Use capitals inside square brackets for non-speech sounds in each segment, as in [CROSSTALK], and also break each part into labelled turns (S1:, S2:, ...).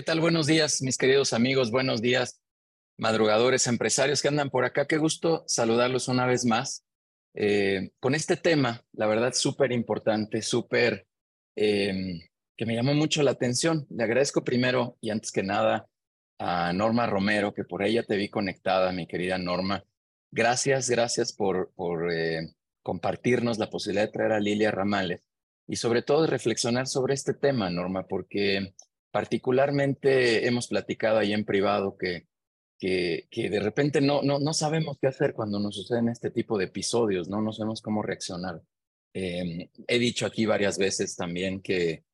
S1: ¿Qué tal? Buenos días, mis queridos amigos. Buenos días, madrugadores, empresarios que andan por acá. Qué gusto saludarlos una vez más eh, con este tema, la verdad, súper importante, súper em, que me llamó mucho la atención. Le agradezco primero y antes que nada a Norma Romero, que por ella te vi conectada, mi querida Norma. Gracias, gracias por, por eh, compartirnos la posibilidad de traer a Lilia Ramales y sobre todo reflexionar sobre este tema, Norma, porque particularmente hemos platicado ahí en privado que, que, de repente no, no, no sabemos qué hacer cuando nos suceden este tipo de episodios, no, no sabemos cómo reaccionar. Em, he dicho aquí varias veces también que,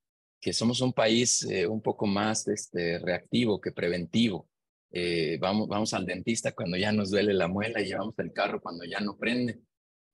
S1: que somos un país eh, un poco más este, reactivo que preventivo. Eh, vamos, vamos al dentista cuando ya nos duele la muela y llevamos el carro cuando ya no prende.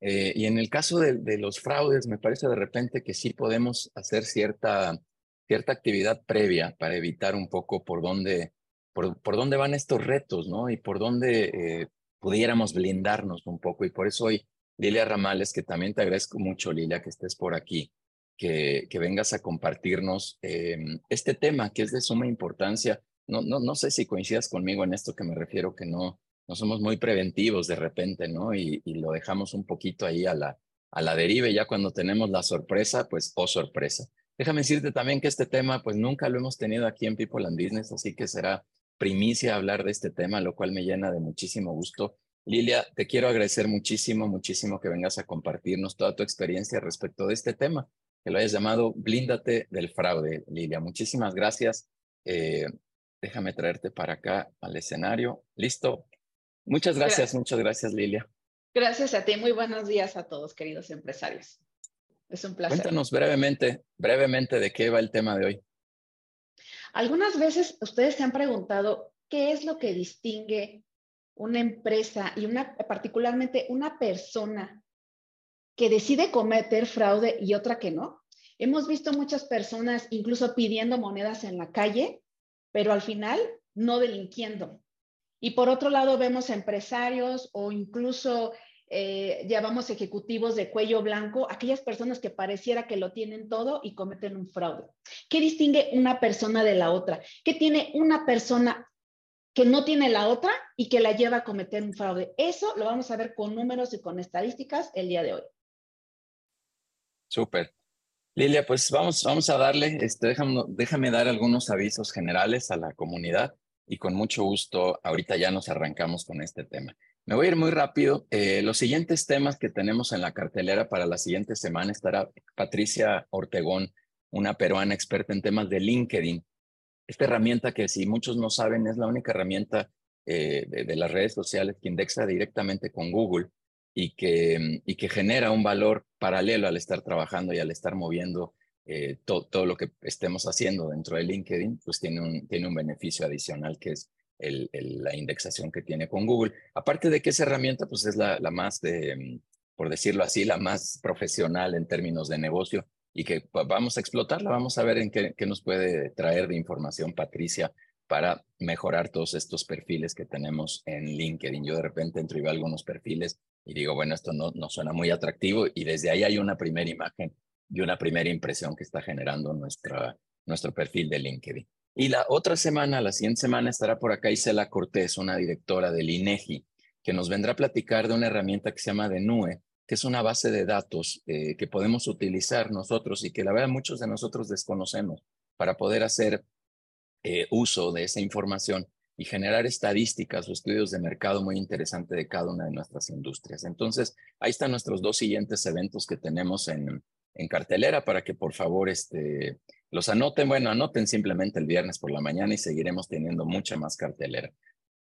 S1: Eh, y en el caso de, los fraudes, me parece de repente que sí podemos hacer cierta cierta actividad previa para evitar un poco por dónde, por, por dónde van estos retos, ¿no? Y por dónde eh, pudiéramos blindarnos un poco. Y por eso hoy, Lilia Ramales, que también te agradezco mucho, Lilia, que estés por aquí, que, que vengas a compartirnos eh, este tema que es de suma importancia. No, no, no sé si coincidas conmigo en esto que me refiero, que no, no somos muy preventivos de repente, ¿no? Y, y lo dejamos un poquito ahí a la, a la deriva y ya cuando tenemos la sorpresa, pues, oh sorpresa. Déjame decirte también que este tema, pues nunca lo hemos tenido aquí en People and Business, así que será primicia hablar de este tema, lo cual me llena de muchísimo gusto. Lilia, te quiero agradecer muchísimo, muchísimo que vengas a compartirnos toda tu experiencia respecto de este tema, que lo hayas llamado Blíndate del fraude, Lilia. Muchísimas gracias. Eh, déjame traerte para acá al escenario. Listo. Muchas gracias, gracias, muchas gracias, Lilia.
S2: Gracias a ti. Muy buenos días a todos, queridos empresarios. Es un placer.
S1: Cuéntanos brevemente, brevemente de qué va el tema de hoy.
S2: Algunas veces ustedes se han preguntado qué es lo que distingue una empresa y una, particularmente una persona que decide cometer fraude y otra que no. Hemos visto muchas personas incluso pidiendo monedas en la calle, pero al final no delinquiendo. Y por otro lado vemos empresarios o incluso eh, llamamos ejecutivos de cuello blanco, aquellas personas que pareciera que lo tienen todo y cometen un fraude. ¿Qué distingue una persona de la otra? ¿Qué tiene una persona que no tiene la otra y que la lleva a cometer un fraude? Eso lo vamos a ver con números y con estadísticas el día de hoy.
S1: Súper. Lilia, pues vamos, vamos a darle, este, déjame, déjame dar algunos avisos generales a la comunidad y con mucho gusto ahorita ya nos arrancamos con este tema. Me voy a ir muy rápido. Eh, los siguientes temas que tenemos en la cartelera para la siguiente semana estará Patricia Ortegón, una peruana experta en temas de LinkedIn. Esta herramienta que si muchos no saben es la única herramienta eh, de, las redes sociales que indexa directamente con Google y que, y que genera un valor paralelo al estar trabajando y al estar moviendo eh, todo lo que estemos haciendo dentro de LinkedIn, pues tiene un, tiene un beneficio adicional que es la indexación que tiene con Google. Aparte de que esa herramienta pues es la, más, de, mm, por decirlo así, la más profesional en términos de negocio y que vamos a explotarla, vamos a ver en qué, qué nos puede traer de información Patricia para mejorar todos estos perfiles que tenemos en LinkedIn. Yo de repente entro y veo algunos perfiles y digo, bueno, esto no, no suena muy atractivo y desde ahí hay una primera imagen y una primera impresión que está generando nuestra, nuestro perfil de LinkedIn. Y la otra semana, la siguiente semana, estará por acá Isela Cortés, una directora del INEGI, que nos vendrá a platicar de una herramienta que se llama Denue, que es una base de datos eh, que podemos utilizar nosotros y que la verdad muchos de nosotros desconocemos para poder hacer eh, uso de esa información y generar estadísticas o estudios de mercado muy interesantes de cada una de nuestras industrias. Entonces, ahí están nuestros dos siguientes eventos que tenemos en, en cartelera para que por favor este, los anoten, bueno, anoten simplemente el viernes por la mañana y seguiremos teniendo mucha más cartelera.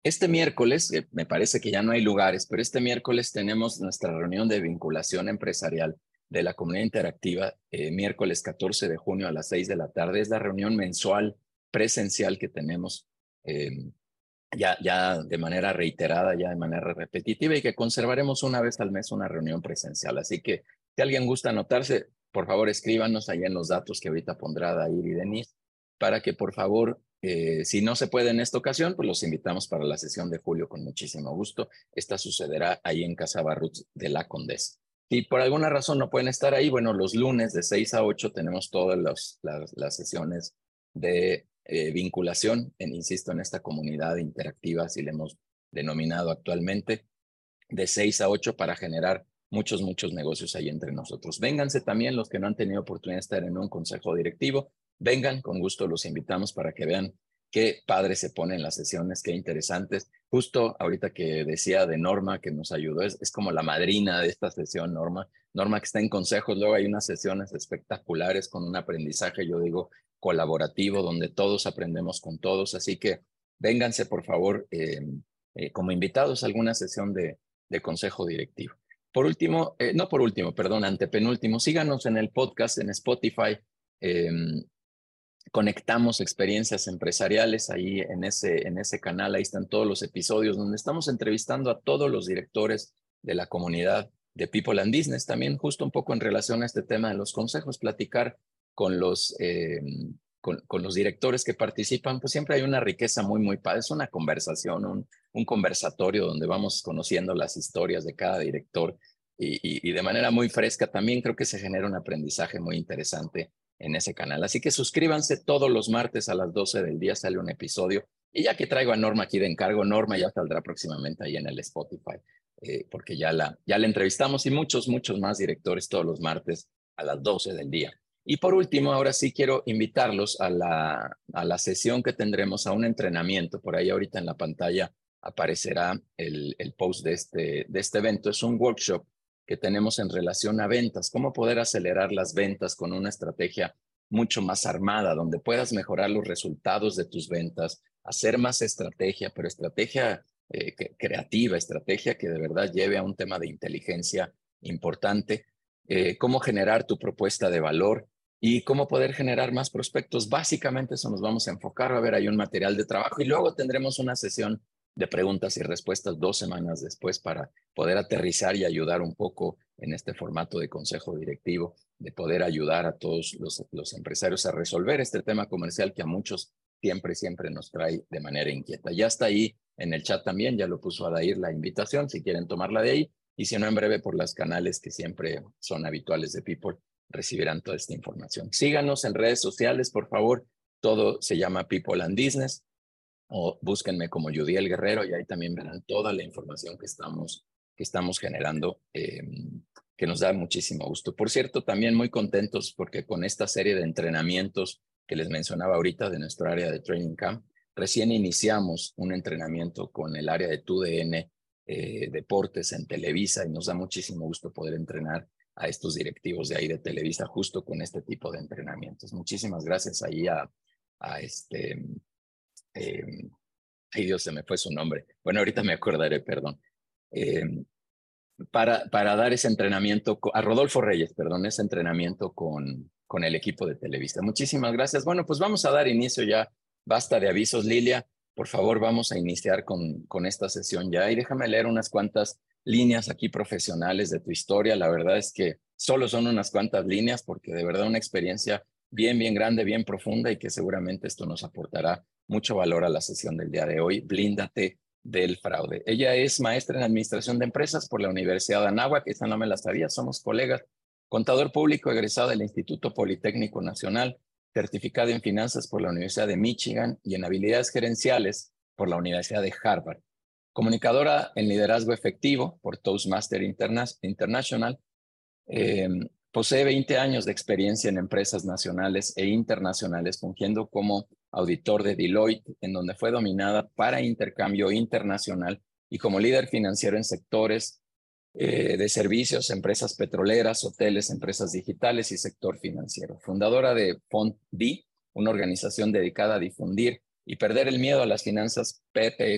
S1: Este miércoles, eh, me parece que ya no hay lugares, pero este miércoles tenemos nuestra reunión de vinculación empresarial de la comunidad interactiva, eh, miércoles 14 de junio a las 6 de la tarde. Es la reunión mensual presencial que tenemos em, ya, ya de manera reiterada, ya de manera repetitiva y que conservaremos una vez al mes una reunión presencial. Así que si alguien gusta anotarse, por favor escríbanos ahí en los datos que ahorita pondrá Dair y Denise, para que por favor, eh, si no se puede en esta ocasión, pues los invitamos para la sesión de julio con muchísimo gusto. Esta sucederá ahí en Casa Barrutz de la Condesa. Si por alguna razón no pueden estar ahí, bueno, los lunes de 6 a 8 tenemos todas las, las sesiones de eh, vinculación, en, insisto, en esta comunidad interactiva, así le hemos denominado actualmente, de seis a ocho para generar muchos, muchos negocios ahí entre nosotros. Vénganse también los que no han tenido oportunidad de estar en un consejo directivo. Vengan, con gusto los invitamos para que vean qué padre se pone en las sesiones, qué interesantes. Justo ahorita que decía de Norma que nos ayudó, es, es, como la madrina de esta sesión, Norma. Norma que está en consejos, luego hay unas sesiones espectaculares con un aprendizaje, yo digo, colaborativo, donde todos aprendemos con todos. Así que vénganse, por favor, eh, eh, como invitados a alguna sesión de, de consejo directivo. Por último, eh, no por último, perdón, antepenúltimo, síganos en el podcast en Spotify. Em, conectamos experiencias empresariales ahí en ese, en ese canal, ahí están todos los episodios donde estamos entrevistando a todos los directores de la comunidad de People and Business, también justo un poco en relación a este tema de los consejos, platicar con los, em, con, los directores que participan, pues siempre hay una riqueza muy, muy padre. Es una conversación, un, conversatorio donde vamos conociendo las historias de cada director y, y, de manera muy fresca también creo que se genera un aprendizaje muy interesante en ese canal. Así que suscríbanse todos los martes a las 12 del día, sale un episodio. Y ya que traigo a Norma aquí de encargo, Norma ya saldrá próximamente ahí en el Spotify, eh, porque ya la, ya la entrevistamos y muchos, muchos más directores todos los martes a las 12 del día. Y por último, ahora sí quiero invitarlos a la, a la sesión que tendremos, a un entrenamiento. Por ahí ahorita en la pantalla aparecerá el, el post de este, de este evento. Es un workshop que tenemos en relación a ventas, cómo poder acelerar las ventas con una estrategia mucho más armada, donde puedas mejorar los resultados de tus ventas, hacer más estrategia, pero estrategia eh, creativa, estrategia que de verdad lleve a un tema de inteligencia importante, eh, cómo generar tu propuesta de valor y cómo poder generar más prospectos. Básicamente eso nos vamos a enfocar, a ver, hay un material de trabajo y luego tendremos una sesión de preguntas y respuestas dos semanas después para poder aterrizar y ayudar un poco en este formato de consejo directivo, de poder ayudar a todos los, los empresarios a resolver este tema comercial que a muchos siempre, siempre nos trae de manera inquieta. Ya está ahí en el chat también, ya lo puso Adair la invitación, si quieren tomarla de ahí, y si no, en breve por los canales que siempre son habituales de People, recibirán toda esta información. Síganos en redes sociales, por favor, todo se llama People and Business o búsquenme como Judiel Guerrero y ahí también verán toda la información que estamos, que estamos generando, em, que nos da muchísimo gusto. Por cierto, también muy contentos porque con esta serie de entrenamientos que les mencionaba ahorita de nuestro área de Training Camp, recién iniciamos un entrenamiento con el área de TUDN eh, Deportes en Televisa y nos da muchísimo gusto poder entrenar a estos directivos de ahí de Televisa justo con este tipo de entrenamientos. Muchísimas gracias ahí a, a este eh, ay Dios, se me fue su nombre. Bueno, ahorita me acordaré, perdón. Eh, para, para dar ese entrenamiento, a Rodolfo Reyes, perdón, ese entrenamiento con, con el equipo de Televisa. Muchísimas gracias. Bueno, pues vamos a dar inicio ya. Basta de avisos, Lilia. Por favor, vamos a iniciar con, con esta sesión ya y déjame leer unas cuantas líneas aquí profesionales de tu historia. La verdad es que solo son unas cuantas líneas porque de verdad una experiencia bien, bien grande, bien profunda y que seguramente esto nos aportará mucho valor a la sesión del día de hoy. Blíndate del fraude. Ella es maestra en Administración de Empresas por la Universidad de Anáhuac, esta no me la sabía, somos colegas. Contador público egresado del Instituto Politécnico Nacional, certificado en Finanzas por la Universidad de Michigan y en Habilidades Gerenciales por la Universidad de Harvard. Comunicadora en Liderazgo Efectivo por Toastmaster International. Eh, Posee 20 años de experiencia en empresas nacionales e internacionales, fungiendo como auditor de Deloitte, en donde fue dominada para intercambio internacional y como líder financiero en sectores eh, de servicios, empresas petroleras, hoteles, empresas digitales y sector financiero. Fundadora de Fond D, una organización dedicada a difundir y perder el miedo a las finanzas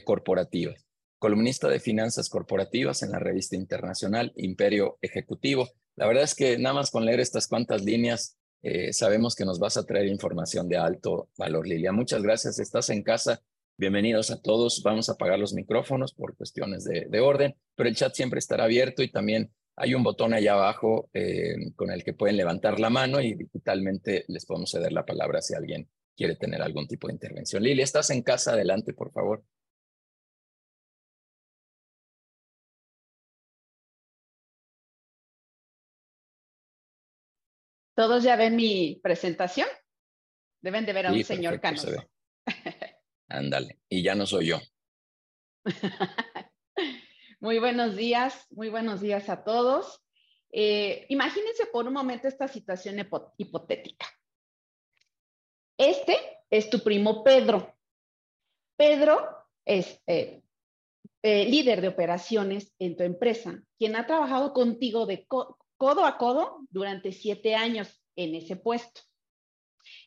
S1: corporativas. Columnista de finanzas corporativas en la revista internacional Imperio Ejecutivo la verdad es que nada más con leer estas cuantas líneas eh, sabemos que nos vas a traer información de alto valor, Lilia. Muchas gracias. Estás en casa. Bienvenidos a todos. Vamos a apagar los micrófonos por cuestiones de, orden, pero el chat siempre estará abierto y también hay un botón allá abajo eh, con el que pueden levantar la mano y digitalmente les podemos ceder la palabra si alguien quiere tener algún tipo de intervención. Lilia, estás en casa. Adelante, por favor.
S2: ¿Todos ya ven mi presentación? Deben de ver a un señor Canoso. [LAUGHS]
S1: Ándale, y ya no soy yo. [LAUGHS]
S2: muy buenos días, muy buenos días a todos. Eh, imagínense por un momento esta situación hipotética. Este es tu primo Pedro. Pedro es eh, eh, líder de operaciones en tu empresa, quien ha trabajado contigo de codo a codo durante siete años en ese puesto.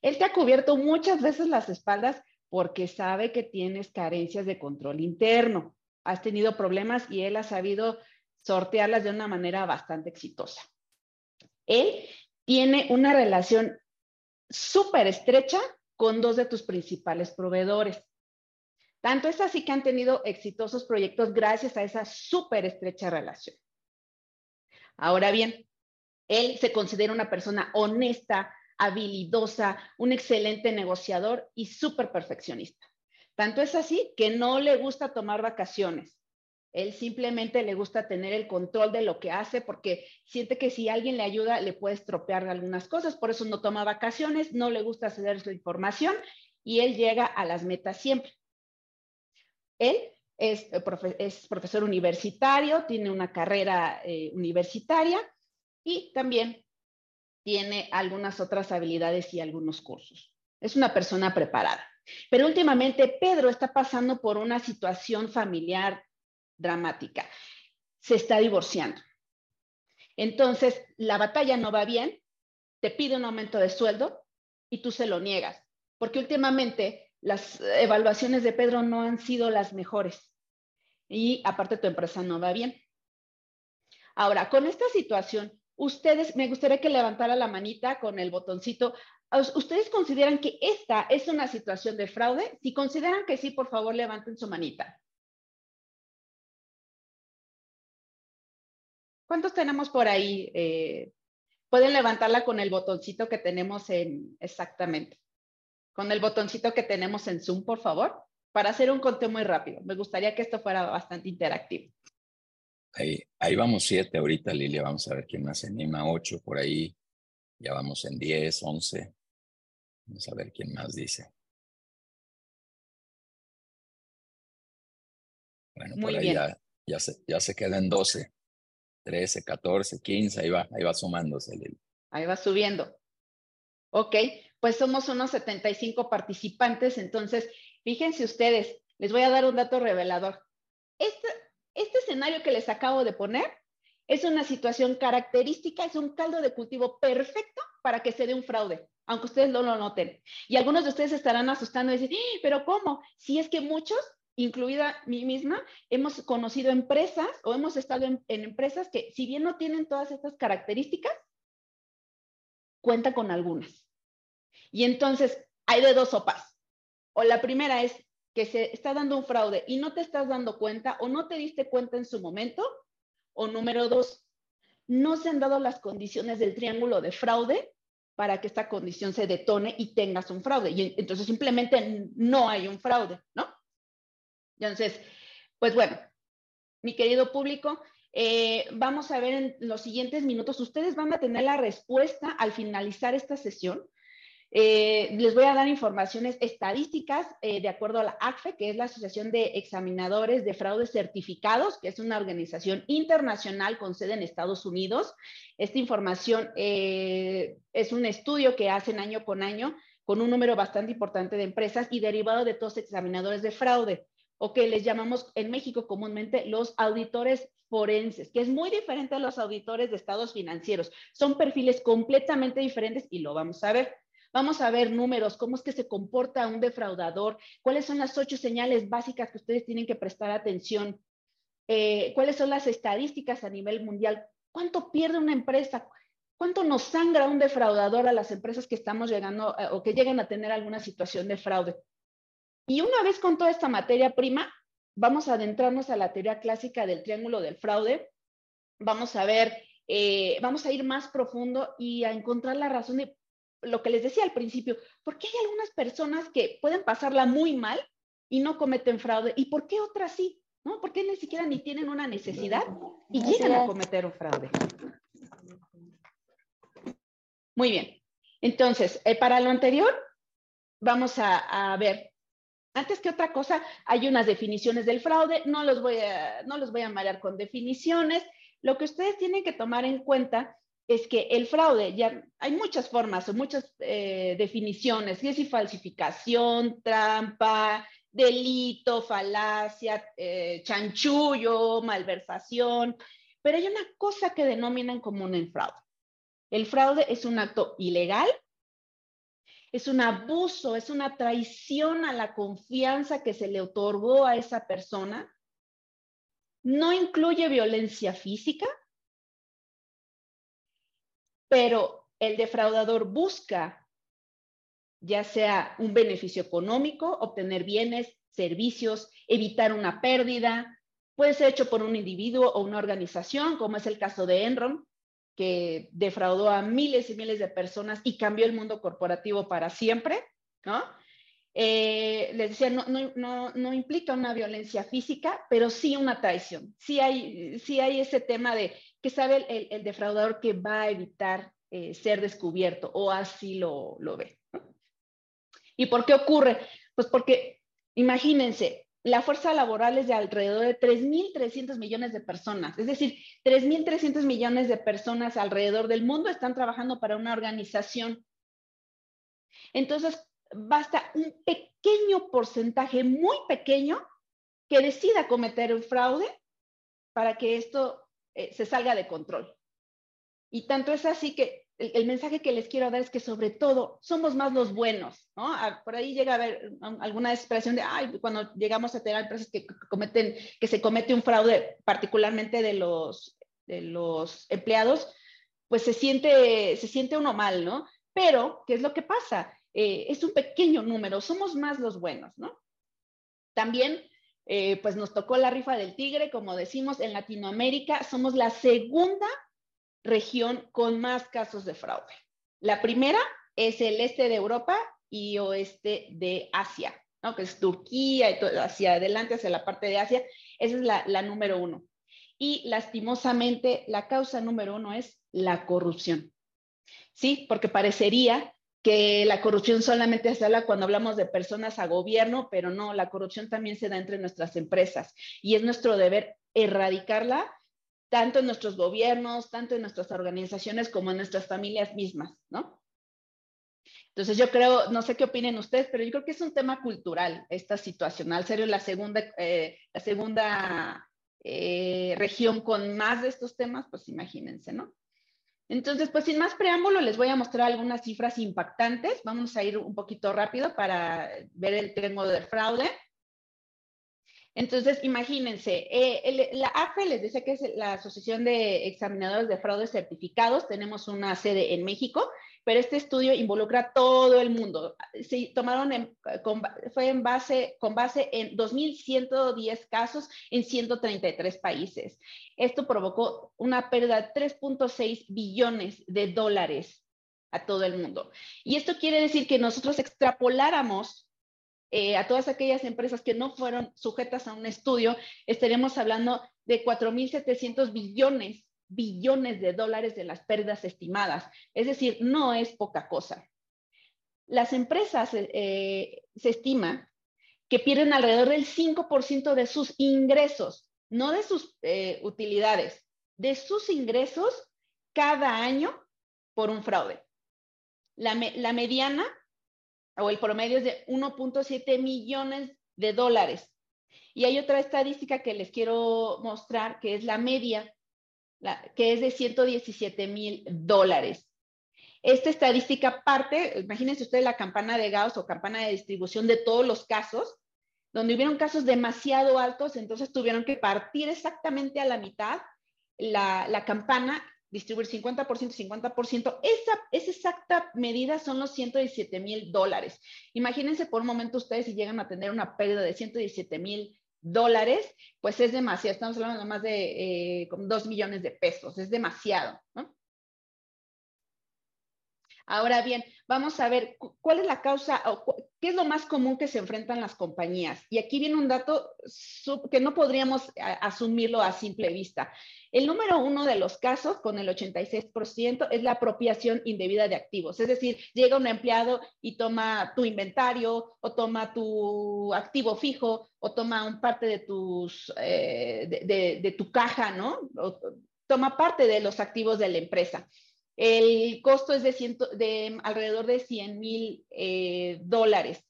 S2: Él te ha cubierto muchas veces las espaldas porque sabe que tienes carencias de control interno. Has tenido problemas y él ha sabido sortearlas de una manera bastante exitosa. Él tiene una relación súper estrecha con dos de tus principales proveedores. Tanto es así que han tenido exitosos proyectos gracias a esa súper estrecha relación. Ahora bien, él se considera una persona honesta, habilidosa, un excelente negociador y súper perfeccionista. Tanto es así que no le gusta tomar vacaciones. Él simplemente le gusta tener el control de lo que hace porque siente que si alguien le ayuda le puede estropear algunas cosas, por eso no toma vacaciones, no le gusta ceder su información y él llega a las metas siempre. Él es, profesor universitario, tiene una carrera eh, universitaria y también tiene algunas otras habilidades y algunos cursos. Es una persona preparada. Pero últimamente Pedro está pasando por una situación familiar dramática. Se está divorciando. Entonces, la batalla no va bien, te pide un aumento de sueldo y tú se lo niegas, porque últimamente las evaluaciones de Pedro no han sido las mejores y aparte tu empresa no va bien. Ahora, con esta situación, ustedes, me gustaría que levantara la manita con el botoncito. ¿Ustedes consideran que esta es una situación de fraude? Si consideran que sí, por favor, levanten su manita. ¿Cuántos tenemos por ahí? Eh, pueden levantarla con el botoncito que tenemos en, exactamente, con el botoncito que tenemos en Zoom, por favor, para hacer un conteo muy rápido. Me gustaría que esto fuera bastante interactivo.
S1: Ahí, vamos siete ahorita, Lilia. Vamos a ver quién más se anima. Ocho por ahí. Ya vamos en diez, once. Vamos a ver quién más dice. Bueno, por ahí ya, ya, se, ya se quedan doce. Trece, catorce, quince. Ahí va, ahí va sumándose.
S2: Ahí va subiendo. Ok, pues somos unos 75 participantes. Entonces, fíjense ustedes, les voy a dar un dato revelador. Este, este escenario que les acabo de poner es una situación característica, es un caldo de cultivo perfecto para que se dé un fraude, aunque ustedes no lo noten. Y algunos de ustedes estarán asustando y dicen, ¡Ah! pero ¿cómo? Si es que muchos, incluida mí misma, hemos conocido empresas o hemos estado en, empresas que si bien no tienen todas estas características, cuenta con algunas. Y entonces hay de dos sopas. O la primera es, que se está dando un fraude y no te estás dando cuenta o no te diste cuenta en su momento. O número dos, no se han dado las condiciones del triángulo de fraude para que esta condición se detone y tengas un fraude. Y entonces simplemente no hay un fraude, ¿no? Entonces, pues bueno, mi querido público, eh, vamos a ver en los siguientes minutos, ustedes van a tener la respuesta al finalizar esta sesión eh, les voy a dar informaciones estadísticas eh, de acuerdo a la ACFE, que es la Asociación de Examinadores de Fraudes Certificados, que es una organización internacional con sede en Estados Unidos. Esta información eh, es un estudio que hacen año con año con un número bastante importante de empresas y derivado de todos examinadores de fraude, o que les llamamos en México comúnmente los auditores forenses, que es muy diferente a los auditores de estados financieros. Son perfiles completamente diferentes y lo vamos a ver. Vamos a ver números, cómo es que se comporta un defraudador, cuáles son las ocho señales básicas que ustedes tienen que prestar atención, eh, cuáles son las estadísticas a nivel mundial, cuánto pierde una empresa, cuánto nos sangra un defraudador a las empresas que estamos llegando eh, o que lleguen a tener alguna situación de fraude. Y una vez con toda esta materia prima, vamos a adentrarnos a la teoría clásica del triángulo del fraude. Vamos a ver, eh, vamos a ir más profundo y a encontrar la razón de lo que les decía al principio, ¿por qué hay algunas personas que pueden pasarla muy mal y no cometen fraude? ¿Y por qué otras sí? ¿No? ¿Por qué ni siquiera ni tienen una necesidad y llegan a cometer un fraude? Muy bien. Entonces, eh, para lo anterior, vamos a, ver Antes que otra cosa, hay unas definiciones del fraude, no los voy a, no los voy a marear con definiciones. Lo que ustedes tienen que tomar en cuenta es que el fraude, ya hay muchas formas o muchas eh, definiciones, es falsificación, trampa, delito, falacia, eh, chanchullo, malversación, pero hay una cosa que denominan común el fraude. El fraude es un acto ilegal es un abuso, es una traición a la confianza que se le otorgó a esa persona. No incluye violencia física, pero el defraudador busca ya sea un beneficio económico, obtener bienes, servicios, evitar una pérdida. Puede ser hecho por un individuo o una organización, como es el caso de Enron, que defraudó a miles y miles de personas y cambió el mundo corporativo para siempre, ¿no? Eh, les decía, no, no, no, implica una violencia física, pero sí una traición. Sí hay, sí hay ese tema de que sabe el, defraudador que va a evitar eh, ser descubierto o así lo, lo ve. ¿Y por qué ocurre? Pues porque, imagínense, la fuerza laboral es de alrededor de 3.300 millones de personas. Es decir, 3.300 millones de personas alrededor del mundo están trabajando para una organización. Entonces, basta un pequeño porcentaje, muy pequeño, que decida cometer un fraude para que esto eh, se salga de control. Y tanto es así que el, mensaje que les quiero dar es que sobre todo somos más los buenos, ¿no? Ah, por ahí llega a haber alguna expresión de, ay, cuando llegamos a tener empresas que cometen, que se comete un fraude, particularmente de los, de los empleados, pues se siente, se siente uno mal, ¿no? Pero, ¿qué es lo que pasa? Eh, es un pequeño número, somos más los buenos, ¿no? También, eh, pues nos tocó la rifa del tigre, como decimos, en Latinoamérica somos la segunda región con más casos de fraude. La primera es el este de Europa y oeste de Asia, ¿no? que es Turquía y todo, hacia adelante, hacia la parte de Asia. Esa es la, la número uno. Y lastimosamente, la causa número uno es la corrupción. Sí, porque parecería que la corrupción solamente se habla cuando hablamos de personas a gobierno, pero no, la corrupción también se da entre nuestras empresas y es nuestro deber erradicarla tanto en nuestros gobiernos, tanto en nuestras organizaciones como en nuestras familias mismas, ¿no? Entonces yo creo, no sé qué opinen ustedes, pero yo creo que es un tema cultural esta situación. Al ser la segunda, eh, la segunda eh, región con más de estos temas, pues imagínense, ¿no? Entonces, pues sin más preámbulo, les voy a mostrar algunas cifras impactantes. Vamos a ir un poquito rápido para ver el tema del fraude. Entonces, imagínense, eh, la AFE les decía que es la Asociación de Examinadores de Fraudes Certificados, tenemos una sede en México, pero este estudio involucra todo el mundo. Se tomaron fue en base, con base en 2.110 casos en 133 países. Esto provocó una pérdida de 3.6 billones de dólares a todo el mundo. Y esto quiere decir que nosotros extrapoláramos eh, a todas aquellas empresas que no fueron sujetas a un estudio, estaríamos hablando de 4.700 billones, billones de dólares de las pérdidas estimadas. Es decir, no es poca cosa. Las empresas eh, se estima que pierden alrededor del 5% de sus ingresos, no de sus eh, utilidades, de sus ingresos cada año por un fraude. La mediana o el promedio es de 1.7 millones de dólares. Y hay otra estadística que les quiero mostrar, que es la media, que es de 117 mil dólares. Esta estadística parte, imagínense ustedes la campana de Gauss o campana de distribución de todos los casos, donde hubieron casos demasiado altos, entonces tuvieron que partir exactamente a la mitad la, la campana distribuir 50%, 50%, esa, esa exacta medida son los 117 mil dólares. Imagínense por un momento ustedes si llegan a tener una pérdida de 117 mil dólares, pues es demasiado, estamos hablando más de eh, 2 millones de pesos, es demasiado, ¿no? Ahora bien, vamos a ver cuál es la causa o ¿qué es lo más común que se enfrentan las compañías? Y aquí viene un dato que no podríamos asumirlo a simple vista. El número uno de los casos, con el 86%, es la apropiación indebida de activos. Es decir, llega un empleado y toma tu inventario o toma tu activo fijo o toma un parte de, tus, eh, de, tu caja, ¿no? Toma parte de los activos de la empresa. El costo es de, de alrededor de 100 mil eh, dólares.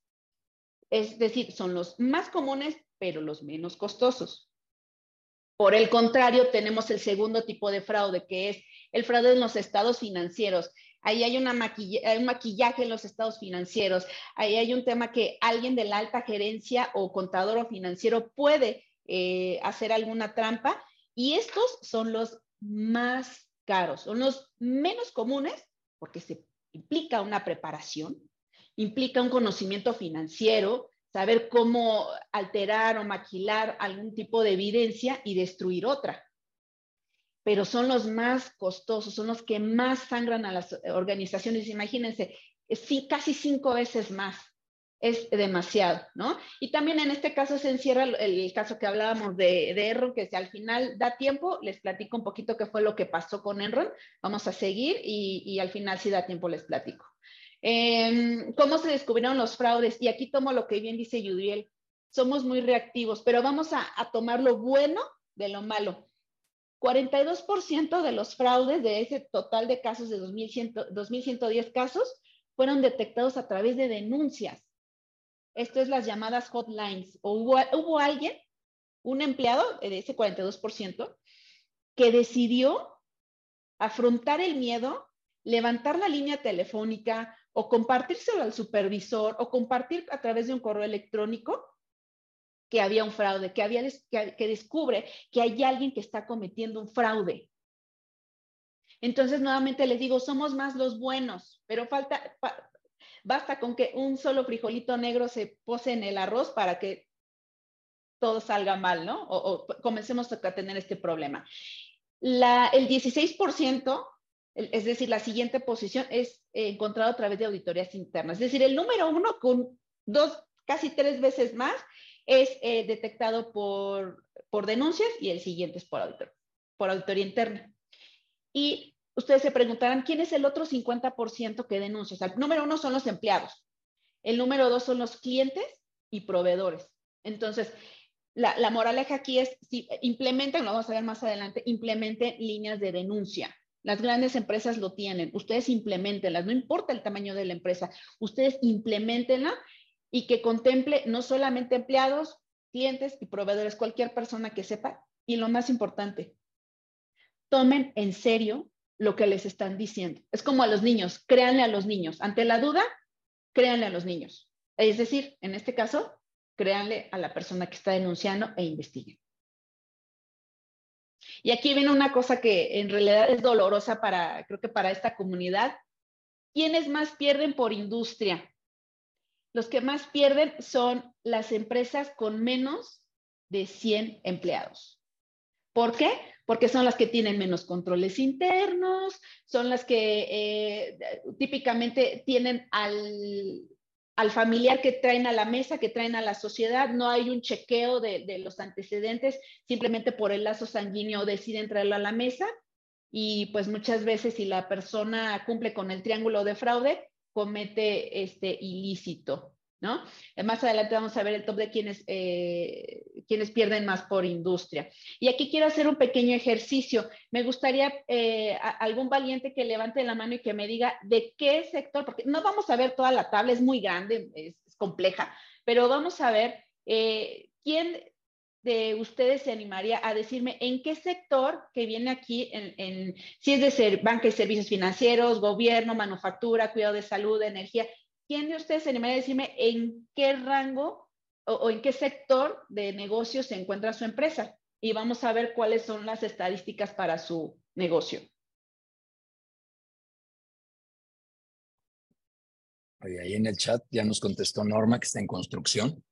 S2: Es decir, son los más comunes, pero los menos costosos. Por el contrario, tenemos el segundo tipo de fraude, que es el fraude en los estados financieros. Ahí hay, un maquillaje en los estados financieros. Ahí hay un tema que alguien de la alta gerencia o contador o financiero puede eh, hacer alguna trampa. Y estos son los más caros, son los menos comunes porque se implica una preparación, implica un conocimiento financiero, saber cómo alterar o maquilar algún tipo de evidencia y destruir otra. Pero son los más costosos, son los que más sangran a las organizaciones. Imagínense, casi cinco veces más es demasiado, ¿no? Y también en este caso se encierra el, caso que hablábamos de, de, Enron, que si al final da tiempo, les platico un poquito qué fue lo que pasó con Enron. Vamos a seguir y, al final si da tiempo les platico. Em, ¿Cómo se descubrieron los fraudes? Y aquí tomo lo que bien dice Yudiel. Somos muy reactivos, pero vamos a, a tomar lo bueno de lo malo. 42% de los fraudes de ese total de casos de 2.110 casos fueron detectados a través de denuncias. Esto es las llamadas hotlines. O hubo, alguien, un empleado de ese 42%, que decidió afrontar el miedo, levantar la línea telefónica o compartírselo al supervisor o compartir a través de un correo electrónico que había un fraude, que, había, que, descubre que hay alguien que está cometiendo un fraude. Entonces, nuevamente les digo, somos más los buenos, pero falta, Basta con que un solo frijolito negro se pose en el arroz para que todo salga mal, ¿no? O, comencemos a tener este problema. el 16%, es decir, la siguiente posición es encontrado a través de auditorías internas. Es decir, el número uno con dos, casi tres veces más, es eh, detectado por, por denuncias y el siguiente es por, auditor, por auditoría interna. Y ustedes se preguntarán, ¿quién es el otro 50% que denuncia? el número uno son los empleados, el número dos son los clientes y proveedores. Entonces, la, moraleja aquí es, si implementen, lo vamos a ver más adelante, implementen líneas de denuncia. Las grandes empresas lo tienen, ustedes implementenlas, no importa el tamaño de la empresa, ustedes implementenla y que contemple no solamente empleados, clientes y proveedores, cualquier persona que sepa. Y lo más importante, tomen en serio lo que les están diciendo. Es como a los niños, créanle a los niños. Ante la duda, créanle a los niños. Es decir, en este caso, créanle a la persona que está denunciando e investiguen. Y aquí viene una cosa que en realidad es dolorosa para, creo que para esta comunidad. ¿Quiénes más pierden por industria? Los que más pierden son las empresas con menos de 100 empleados. ¿Por qué? porque son las que tienen menos controles internos, son las que eh, típicamente tienen al, familiar que traen a la mesa, que traen a la sociedad, no hay un chequeo de, los antecedentes, simplemente por el lazo sanguíneo deciden traerlo a la mesa y pues muchas veces si la persona cumple con el triángulo de fraude, comete este ilícito. ¿No? Eh, más adelante vamos a ver el top de quienes, eh, quienes pierden más por industria. Y aquí quiero hacer un pequeño ejercicio. Me gustaría eh, algún valiente que levante la mano y que me diga de qué sector, porque no vamos a ver toda la tabla, es muy grande, es, compleja, pero vamos a ver quién de ustedes se animaría a decirme en qué sector que viene aquí, en, si es de ser banca y servicios financieros, gobierno, manufactura, cuidado de salud, energía, ¿quién de ustedes se animaría a decirme en qué rango o, en qué sector de negocio se encuentra su empresa? Y vamos a ver cuáles son las estadísticas para su negocio.
S1: ahí en el chat ya nos contestó Norma que está en construcción.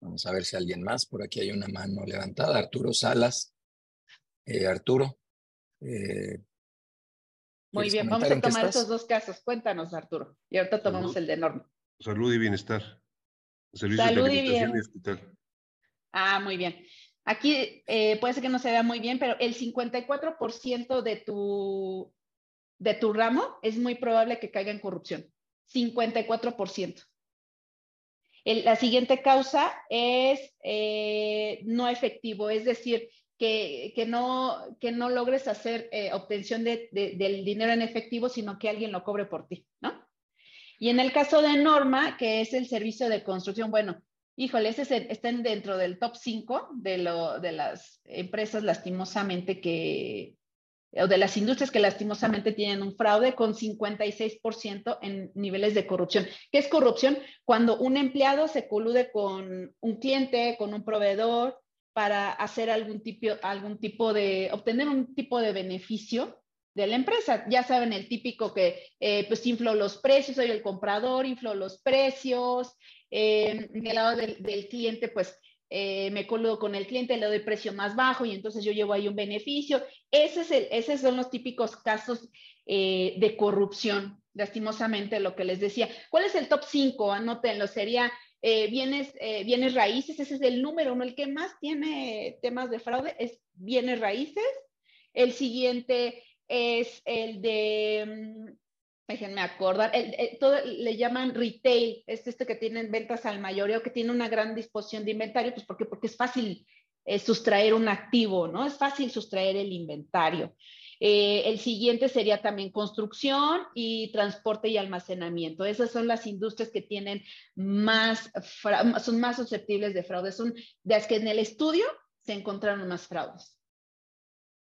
S1: Vamos a ver si alguien más. Por aquí hay una mano levantada. Arturo Salas. Eh, Arturo, eh,
S2: muy bien, vamos a tomar estos dos casos. Cuéntanos, Arturo. Y ahorita tomamos el de Norma.
S3: Salud y bienestar.
S2: Servicio Salud de y, hospital. Ah, muy bien. Aquí eh, puede ser que no se vea muy bien, pero el 54% de tu, de tu ramo es muy probable que caiga en corrupción. 54%. la siguiente causa es eh, no efectivo, es decir, que, no, que no logres hacer eh, obtención de, del dinero en efectivo, sino que alguien lo cobre por ti, ¿no? Y en el caso de Norma, que es el servicio de construcción, bueno, híjole, ese están dentro del top 5 de, de las empresas lastimosamente que, o de las industrias que lastimosamente tienen un fraude con 56% en niveles de corrupción. ¿Qué es corrupción? Cuando un empleado se colude con un cliente, con un proveedor, para hacer algún tipo, algún tipo de, obtener un tipo de beneficio de la empresa. Ya saben, el típico que eh, pues infló los precios, soy el comprador, infló los precios, eh, del lado del, cliente, pues eh, me coludo con el cliente, le doy precio más bajo y entonces yo llevo ahí un beneficio. Ese es el, esos son los típicos casos eh, de corrupción, lastimosamente lo que les decía. ¿Cuál es el top 5? Anótenlo, sería bienes, bienes raíces, ese es el número uno, el que más tiene temas de fraude es bienes raíces. El siguiente es el de, mm, déjenme acordar, todo le llaman retail, es este que tienen ventas al mayoreo, que tiene una gran disposición de inventario, pues porque, porque es fácil eh, sustraer un activo, ¿no? Es fácil sustraer el inventario. Eh, el siguiente sería también construcción y transporte y almacenamiento. Esas son las industrias que tienen más, son más susceptibles de fraude. Son las que en el estudio se encontraron más fraudes.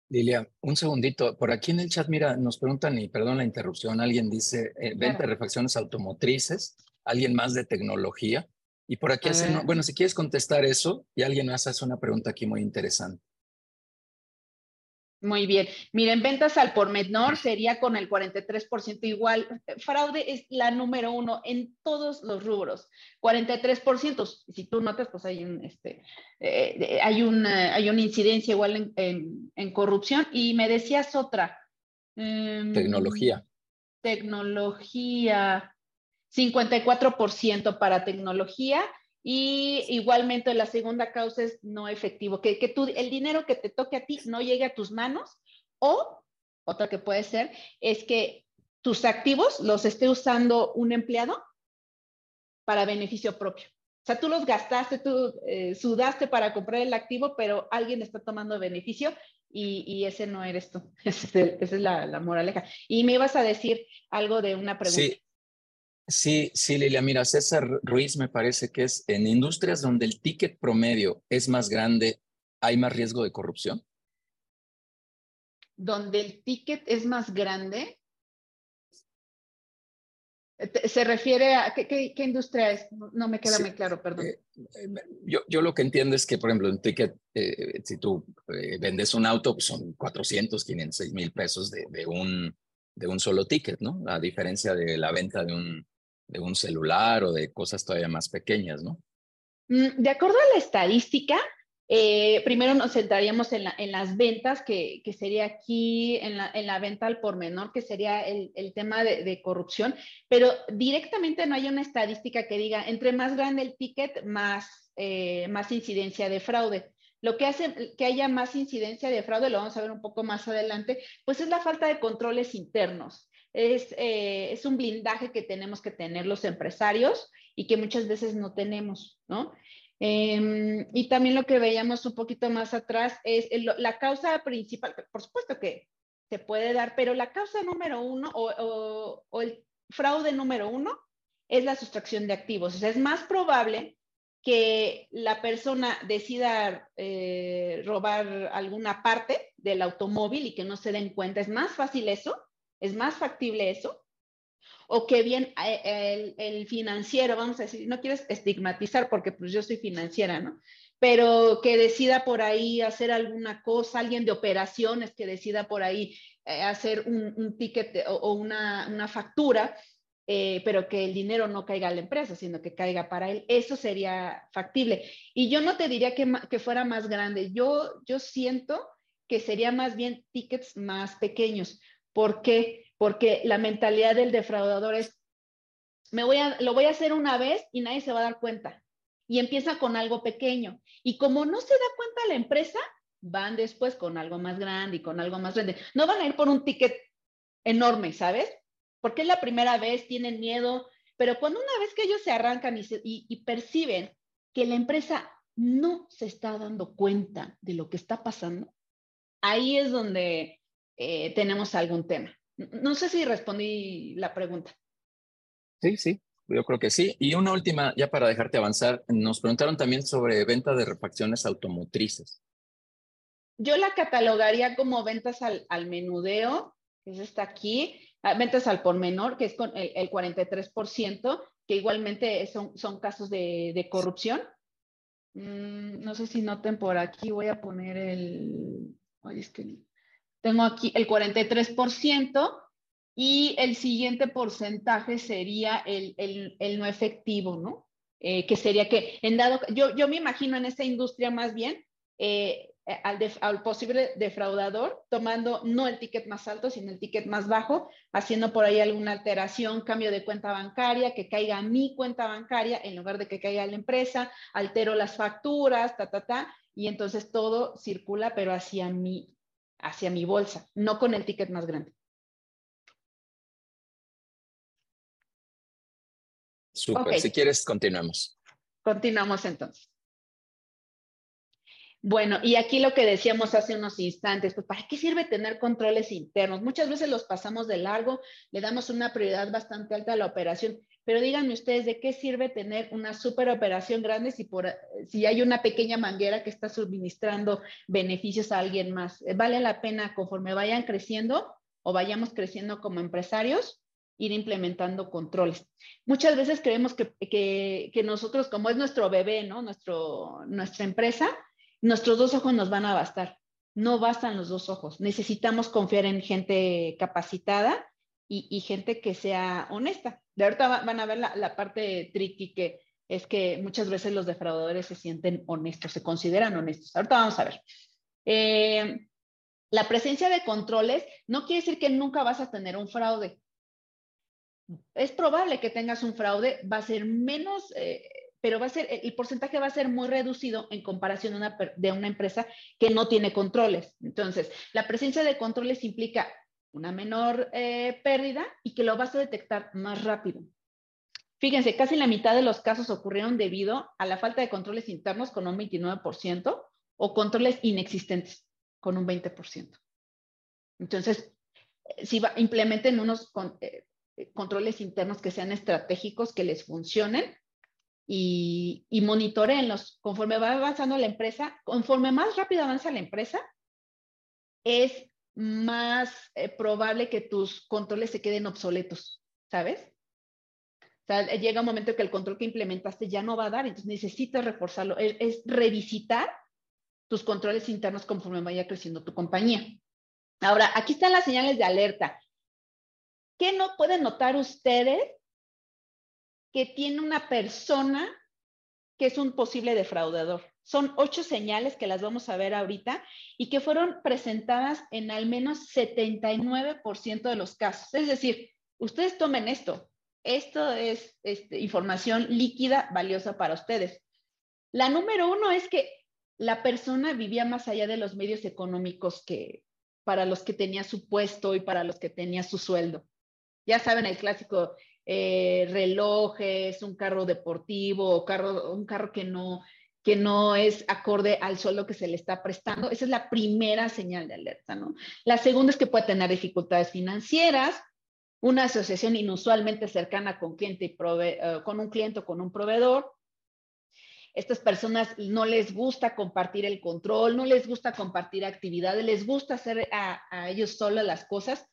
S1: Lilia, un segundito. Por aquí en el chat, mira, nos preguntan, y perdón la interrupción, alguien dice eh, venta de refacciones automotrices, alguien más de tecnología. Y por aquí hacen, bueno, si quieres contestar eso, y alguien más hace una pregunta aquí muy interesante.
S2: Muy bien. Miren, ventas al por menor sería con el 43% igual. Fraude es la número uno en todos los rubros. 43%. Si tú notas, pues hay un, este, eh, hay una, hay una incidencia igual en, corrupción. Y me decías otra.
S1: Em, tecnología.
S2: Tecnología. 54% para tecnología y igualmente la segunda causa es no efectivo, que, el dinero que te toque a ti no llegue a tus manos o otra que puede ser es que tus activos los esté usando un empleado para beneficio propio. O sea, tú los gastaste, tú eh, sudaste para comprar el activo, pero alguien está tomando beneficio y, y ese no eres tú. [LAUGHS] Esa es, la, la, moraleja. Y me ibas a decir algo de una pregunta.
S1: Sí, Sí, sí, Lilia, mira, César Ruiz me parece que es en industrias donde el ticket promedio es más grande, ¿hay más riesgo de corrupción?
S2: Donde el ticket es más grande. ¿Se refiere a qué, industria es? No me queda muy claro, perdón. Eh,
S1: eh, yo, yo, lo que entiendo es que, por ejemplo, un ticket, eh, si tú vendes un auto, pues son 400, 506 mil pesos de, de, un, de un solo ticket, ¿no? A diferencia de la venta de un, de un celular o de cosas todavía más pequeñas, ¿no?
S2: Mm, de acuerdo a la estadística, eh, primero nos centraríamos en, las ventas, que, sería aquí en la, venta al por menor, que sería el, tema de, corrupción, pero directamente no hay una estadística que diga, entre más grande el ticket, más, eh, más incidencia de fraude. Lo que hace que haya más incidencia de fraude, lo vamos a ver un poco más adelante, pues es la falta de controles internos es, eh, es un blindaje que tenemos que tener los empresarios y que muchas veces no tenemos, ¿no? Em, y también lo que veíamos un poquito más atrás es la causa principal, por supuesto que se puede dar, pero la causa número uno o, o, el fraude número uno es la sustracción de activos. O sea, es más probable que la persona decida eh, robar alguna parte del automóvil y que no se den cuenta. Es más fácil eso ¿Es más factible eso? O que bien eh, el, financiero, vamos a decir, no quieres estigmatizar porque pues yo soy financiera, ¿no? Pero que decida por ahí hacer alguna cosa, alguien de operaciones que decida por ahí eh, hacer un, ticket o, una, factura, eh, pero que el dinero no caiga a la empresa, sino que caiga para él. Eso sería factible. Y yo no te diría que, que fuera más grande. Yo, yo siento que sería más bien tickets más pequeños, ¿Por qué? Porque la mentalidad del defraudador es, me voy a, lo voy a hacer una vez y nadie se va a dar cuenta. Y empieza con algo pequeño. Y como no se da cuenta la empresa, van después con algo más grande y con algo más grande. No van a ir por un ticket enorme, ¿sabes? Porque es la primera vez, tienen miedo, pero cuando una vez que ellos se arrancan y, perciben que la empresa no se está dando cuenta de lo que está pasando, ahí es donde eh, tenemos algún tema. No sé si respondí la pregunta.
S1: Sí, sí, yo creo que sí. Y una última, ya para dejarte avanzar, nos preguntaron también sobre venta de refacciones automotrices.
S2: Yo la catalogaría como ventas al, menudeo, que es esta aquí, ah, ventas al por menor, que es con el, 43%, que igualmente son, son casos de, corrupción. Mm, no sé si noten por aquí, voy a poner el... Ay, es que tengo aquí el 43%, y el siguiente porcentaje sería el, el, no efectivo, ¿no? Eh, que sería que en dado, yo, yo me imagino en esta industria más bien eh, al, al, posible defraudador tomando no el ticket más alto, sino el ticket más bajo, haciendo por ahí alguna alteración, cambio de cuenta bancaria, que caiga mi cuenta bancaria en lugar de que caiga la empresa, altero las facturas, ta, ta, ta, y entonces todo circula, pero hacia mi, hacia mi bolsa, no con el ticket más grande.
S1: Súper, si quieres, continuamos.
S2: Continuamos entonces. Bueno, y aquí lo que decíamos hace unos instantes, pues ¿para qué sirve tener controles internos? Muchas veces los pasamos de largo, le damos una prioridad bastante alta a la operación, pero díganme ustedes, ¿de qué sirve tener una super operación grande si, por, si hay una pequeña manguera que está suministrando beneficios a alguien más? ¿Vale la pena conforme vayan creciendo o vayamos creciendo como empresarios? ir implementando controles. Muchas veces creemos que, que, nosotros, como es nuestro bebé, ¿no? Nuestro, nuestra empresa, nuestros dos ojos nos van a bastar. No bastan los dos ojos. Necesitamos confiar en gente capacitada y, y gente que sea honesta. De ahorita van a ver la, la parte tricky que es que muchas veces los defraudadores se sienten honestos, se consideran honestos. Ahorita vamos a ver. Eh, la presencia de controles no quiere decir que nunca vas a tener un fraude es probable que tengas un fraude, va a ser menos, eh, pero va a ser, el porcentaje va a ser muy reducido en comparación de una, empresa que no tiene controles. Entonces, la presencia de controles implica una menor eh, pérdida y que lo vas a detectar más rápido. Fíjense, casi la mitad de los casos ocurrieron debido a la falta de controles internos con un 29% o controles inexistentes con un 20%. Entonces, eh, si va, implementen unos eh, controles internos que sean estratégicos, que les funcionen y, y los conforme va avanzando la empresa, conforme más rápido avanza la empresa, es más eh, probable que tus controles se queden obsoletos, ¿sabes? Sea, llega un momento que el control que implementaste ya no va a dar, entonces necesitas reforzarlo, es revisitar tus controles internos conforme vaya creciendo tu compañía. Ahora, aquí están las señales de alerta. ¿Qué no pueden notar ustedes que tiene una persona que es un posible defraudador? Son ocho señales que las vamos a ver ahorita y que fueron presentadas en al menos 79% de los casos. Es decir, ustedes tomen esto. Esto es este, información líquida, valiosa para ustedes. La número uno es que la persona vivía más allá de los medios económicos que para los que tenía su puesto y para los que tenía su sueldo. Ya saben, el clásico eh, relojes, un carro deportivo, carro, un carro que no, que no es acorde al sueldo que se le está prestando. Esa es la primera señal de alerta, ¿no? La segunda es que puede tener dificultades financieras, una asociación inusualmente cercana con, cliente y eh, con un cliente o con un proveedor. Estas personas no les gusta compartir el control, no les gusta compartir actividades, les gusta hacer a, ellos solos las cosas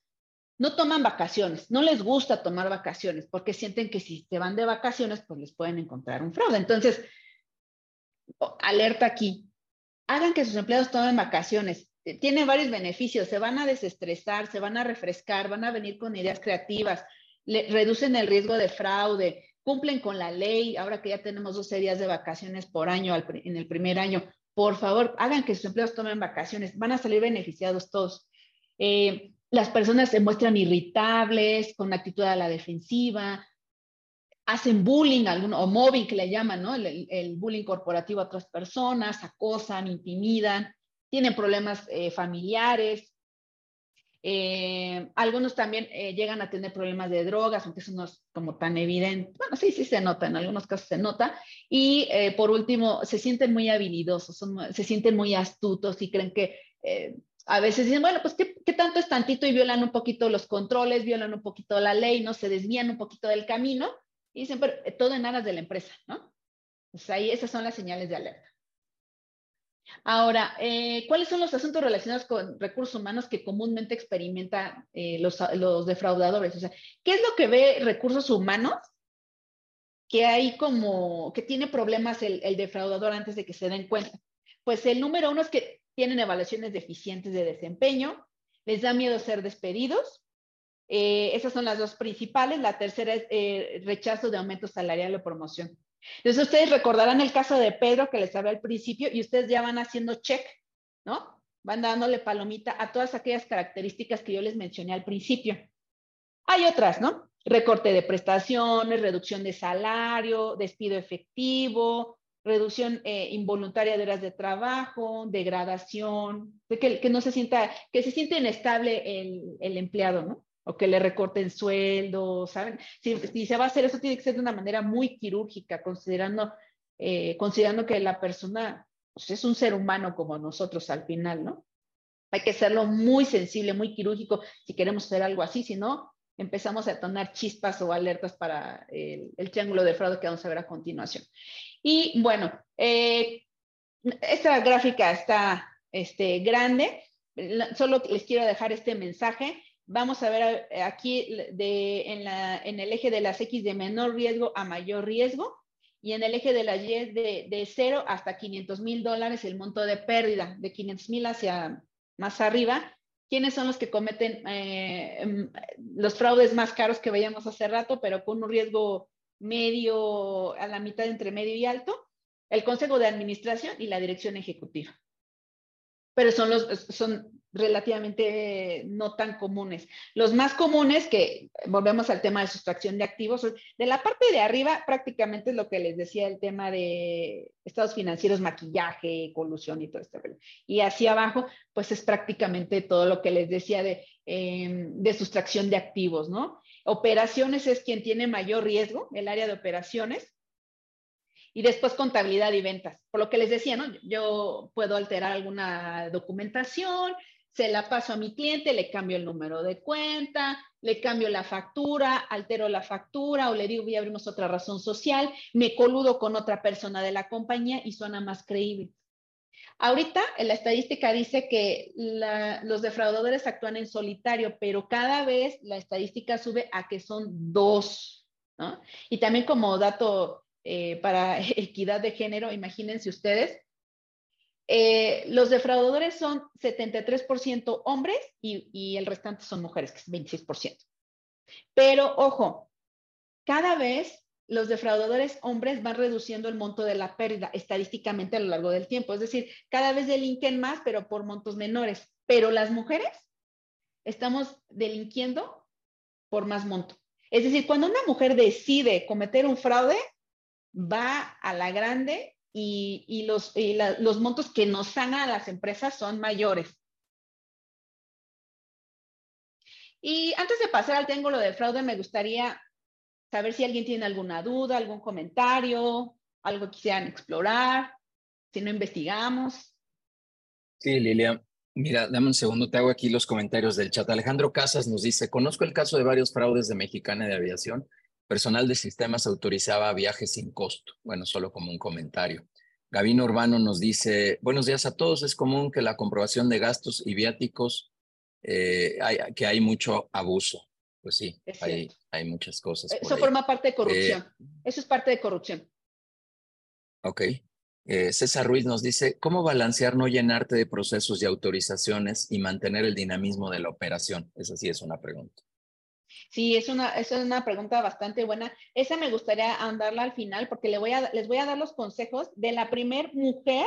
S2: no toman vacaciones, no les gusta tomar vacaciones porque sienten que si se van de vacaciones, pues les pueden encontrar un fraude. Entonces, alerta aquí, hagan que sus empleados tomen vacaciones. Eh, tiene varios beneficios, se van a desestresar, se van a refrescar, van a venir con ideas creativas, reducen el riesgo de fraude, cumplen con la ley, ahora que ya tenemos 12 días de vacaciones por año en el primer año, por favor, hagan que sus empleados tomen vacaciones, van a salir beneficiados todos. Eh, las personas se muestran irritables, con actitud a la defensiva. Hacen bullying, o mobbing que le llaman, ¿no? El, bullying corporativo a otras personas, acosan, intimidan, tienen problemas eh, familiares. Eh, algunos también eh, llegan a tener problemas de drogas, aunque eso no es como tan evidente. Bueno, sí, sí se nota, en algunos casos se nota. Y por último, se sienten muy habilidosos, se sienten muy astutos y creen que a veces dicen, bueno, pues ¿qué, ¿qué, tanto es tantito y violan un poquito los controles, violan un poquito la ley, no se desvían un poquito del camino y dicen, pero eh, todo en aras de la empresa, ¿no? Pues ahí esas son las señales de alerta. Ahora, eh, ¿cuáles son los asuntos relacionados con recursos humanos que comúnmente experimentan eh, los, los, defraudadores? O sea, ¿qué es lo que ve recursos humanos que hay como, que tiene problemas el, el defraudador antes de que se den cuenta? Pues el número uno es que tienen evaluaciones deficientes de desempeño, les da miedo ser despedidos, eh, esas son las dos principales. La tercera es eh, rechazo de aumento salarial o promoción. Entonces, ustedes recordarán el caso de Pedro que les hablé al principio y ustedes ya van haciendo check, ¿no? Van dándole palomita a todas aquellas características que yo les mencioné al principio. Hay otras, ¿no? Recorte de prestaciones, reducción de salario, despido efectivo, reducción eh, involuntaria de horas de trabajo, degradación, de que, no se sienta, que se siente inestable el empleado, ¿no? O que le recorten sueldo, ¿saben? Si, se va a hacer eso, tiene que ser de una manera muy quirúrgica, considerando, eh, considerando que la persona pues, es un ser humano como nosotros al final, ¿no? Hay que hacerlo muy sensible, muy quirúrgico si queremos hacer algo así, si no, empezamos a tonar chispas o alertas para el, triángulo de fraude que vamos a ver a continuación. Y bueno, eh, esta gráfica está este, grande, solo les quiero dejar este mensaje vamos a ver eh, aquí en, el eje de las X de menor riesgo a mayor riesgo y en el eje de las Y de, de 0 hasta 500 mil dólares el monto de pérdida, de 500 mil hacia más arriba. ¿Quiénes son los que cometen eh, em, los fraudes más caros que veíamos hace rato, pero con un riesgo medio, a la mitad entre medio y alto? El Consejo de Administración y la Dirección Ejecutiva. Pero son, los, son relativamente no tan comunes. Los más comunes, que volvemos al tema de sustracción de activos, de la parte de arriba prácticamente es lo que les decía el tema de estados financieros, maquillaje, colusión y todo esto. Y hacia abajo, pues es prácticamente todo lo que les decía de, em, de sustracción de activos, ¿no? Operaciones es quien tiene mayor riesgo, el área de operaciones, y después contabilidad y ventas. Por lo que les decía, ¿no? Yo puedo alterar alguna documentación, se la paso a mi cliente, le cambio el número de cuenta, le cambio la factura, altero la factura o le digo, voy a abrimos otra razón social, me coludo con otra persona de la compañía y suena más creíble. Ahorita la estadística dice que los defraudadores actúan en solitario, pero cada vez la estadística sube a que son dos. ¿no? Y también como dato eh, para [LAUGHS] equidad de género, imagínense ustedes, eh, los defraudadores son 73% hombres y, el restante son mujeres, que es 26%. Pero ojo, cada vez los defraudadores hombres van reduciendo el monto de la pérdida estadísticamente a lo largo del tiempo. Es decir, cada vez delinquen más, pero por montos menores. Pero las mujeres estamos delinquiendo por más monto. Es decir, cuando una mujer decide cometer un fraude, va a la grande y, los, los montos que nos sana a las empresas son mayores. Y antes de pasar al triángulo de fraude, me gustaría saber si alguien tiene alguna duda, algún comentario, algo que quisieran explorar, si no investigamos.
S1: Sí, Lilia. Mira, dame un segundo, te hago aquí los comentarios del chat. Alejandro Casas nos dice, conozco el caso de varios fraudes de Mexicana de Aviación Personal de sistemas autorizaba viajes sin costo. Bueno, solo como un comentario. Gavino Urbano nos dice, buenos días a todos. Es común que la comprobación de gastos y viáticos, eh, que hay mucho abuso. Pues sí, hay, hay, muchas cosas.
S2: Eso forma parte de corrupción. Eh, Eso es parte de corrupción.
S1: Ok. Eh, César Ruiz nos dice, ¿cómo balancear no llenarte de procesos y autorizaciones y mantener el dinamismo de la operación? Esa sí es una pregunta.
S2: Sí, es una, es una pregunta bastante buena. Esa me gustaría andarla al final porque le voy a, les voy a dar los consejos de la primer mujer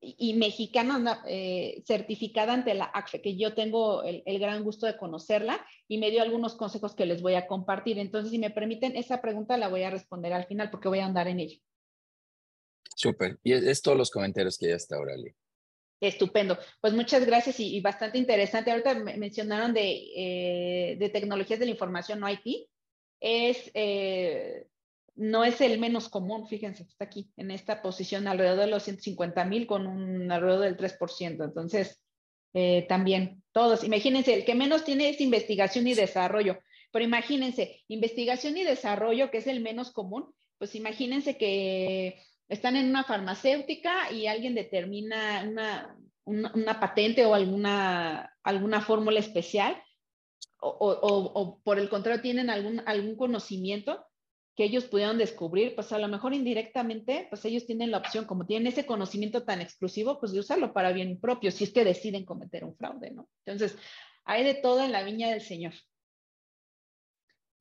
S2: y mexicana eh, certificada ante la ACFE, que yo tengo el, gran gusto de conocerla y me dio algunos consejos que les voy a compartir. Entonces, si me permiten, esa pregunta la voy a responder al final porque voy a andar en ello.
S1: Súper. Y es, todos los comentarios que ya está ahora,
S2: Estupendo. Pues muchas gracias y, bastante interesante. Ahorita mencionaron de, eh, de, tecnologías de la información, no IT. Es eh, no es el menos común, fíjense, está aquí en esta posición alrededor de los 150 mil con un alrededor del 3%. Entonces, eh, también todos, imagínense, el que menos tiene es investigación y desarrollo, pero imagínense, investigación y desarrollo, que es el menos común, pues imagínense que están en una farmacéutica y alguien determina una, una, patente o alguna, alguna fórmula especial, o, o, por el contrario tienen algún, algún conocimiento que ellos pudieron descubrir, pues a lo mejor indirectamente, pues ellos tienen la opción, como tienen ese conocimiento tan exclusivo, pues de usarlo para bien propio, si es que deciden cometer un fraude, ¿no? Entonces, hay de todo en la viña del Señor.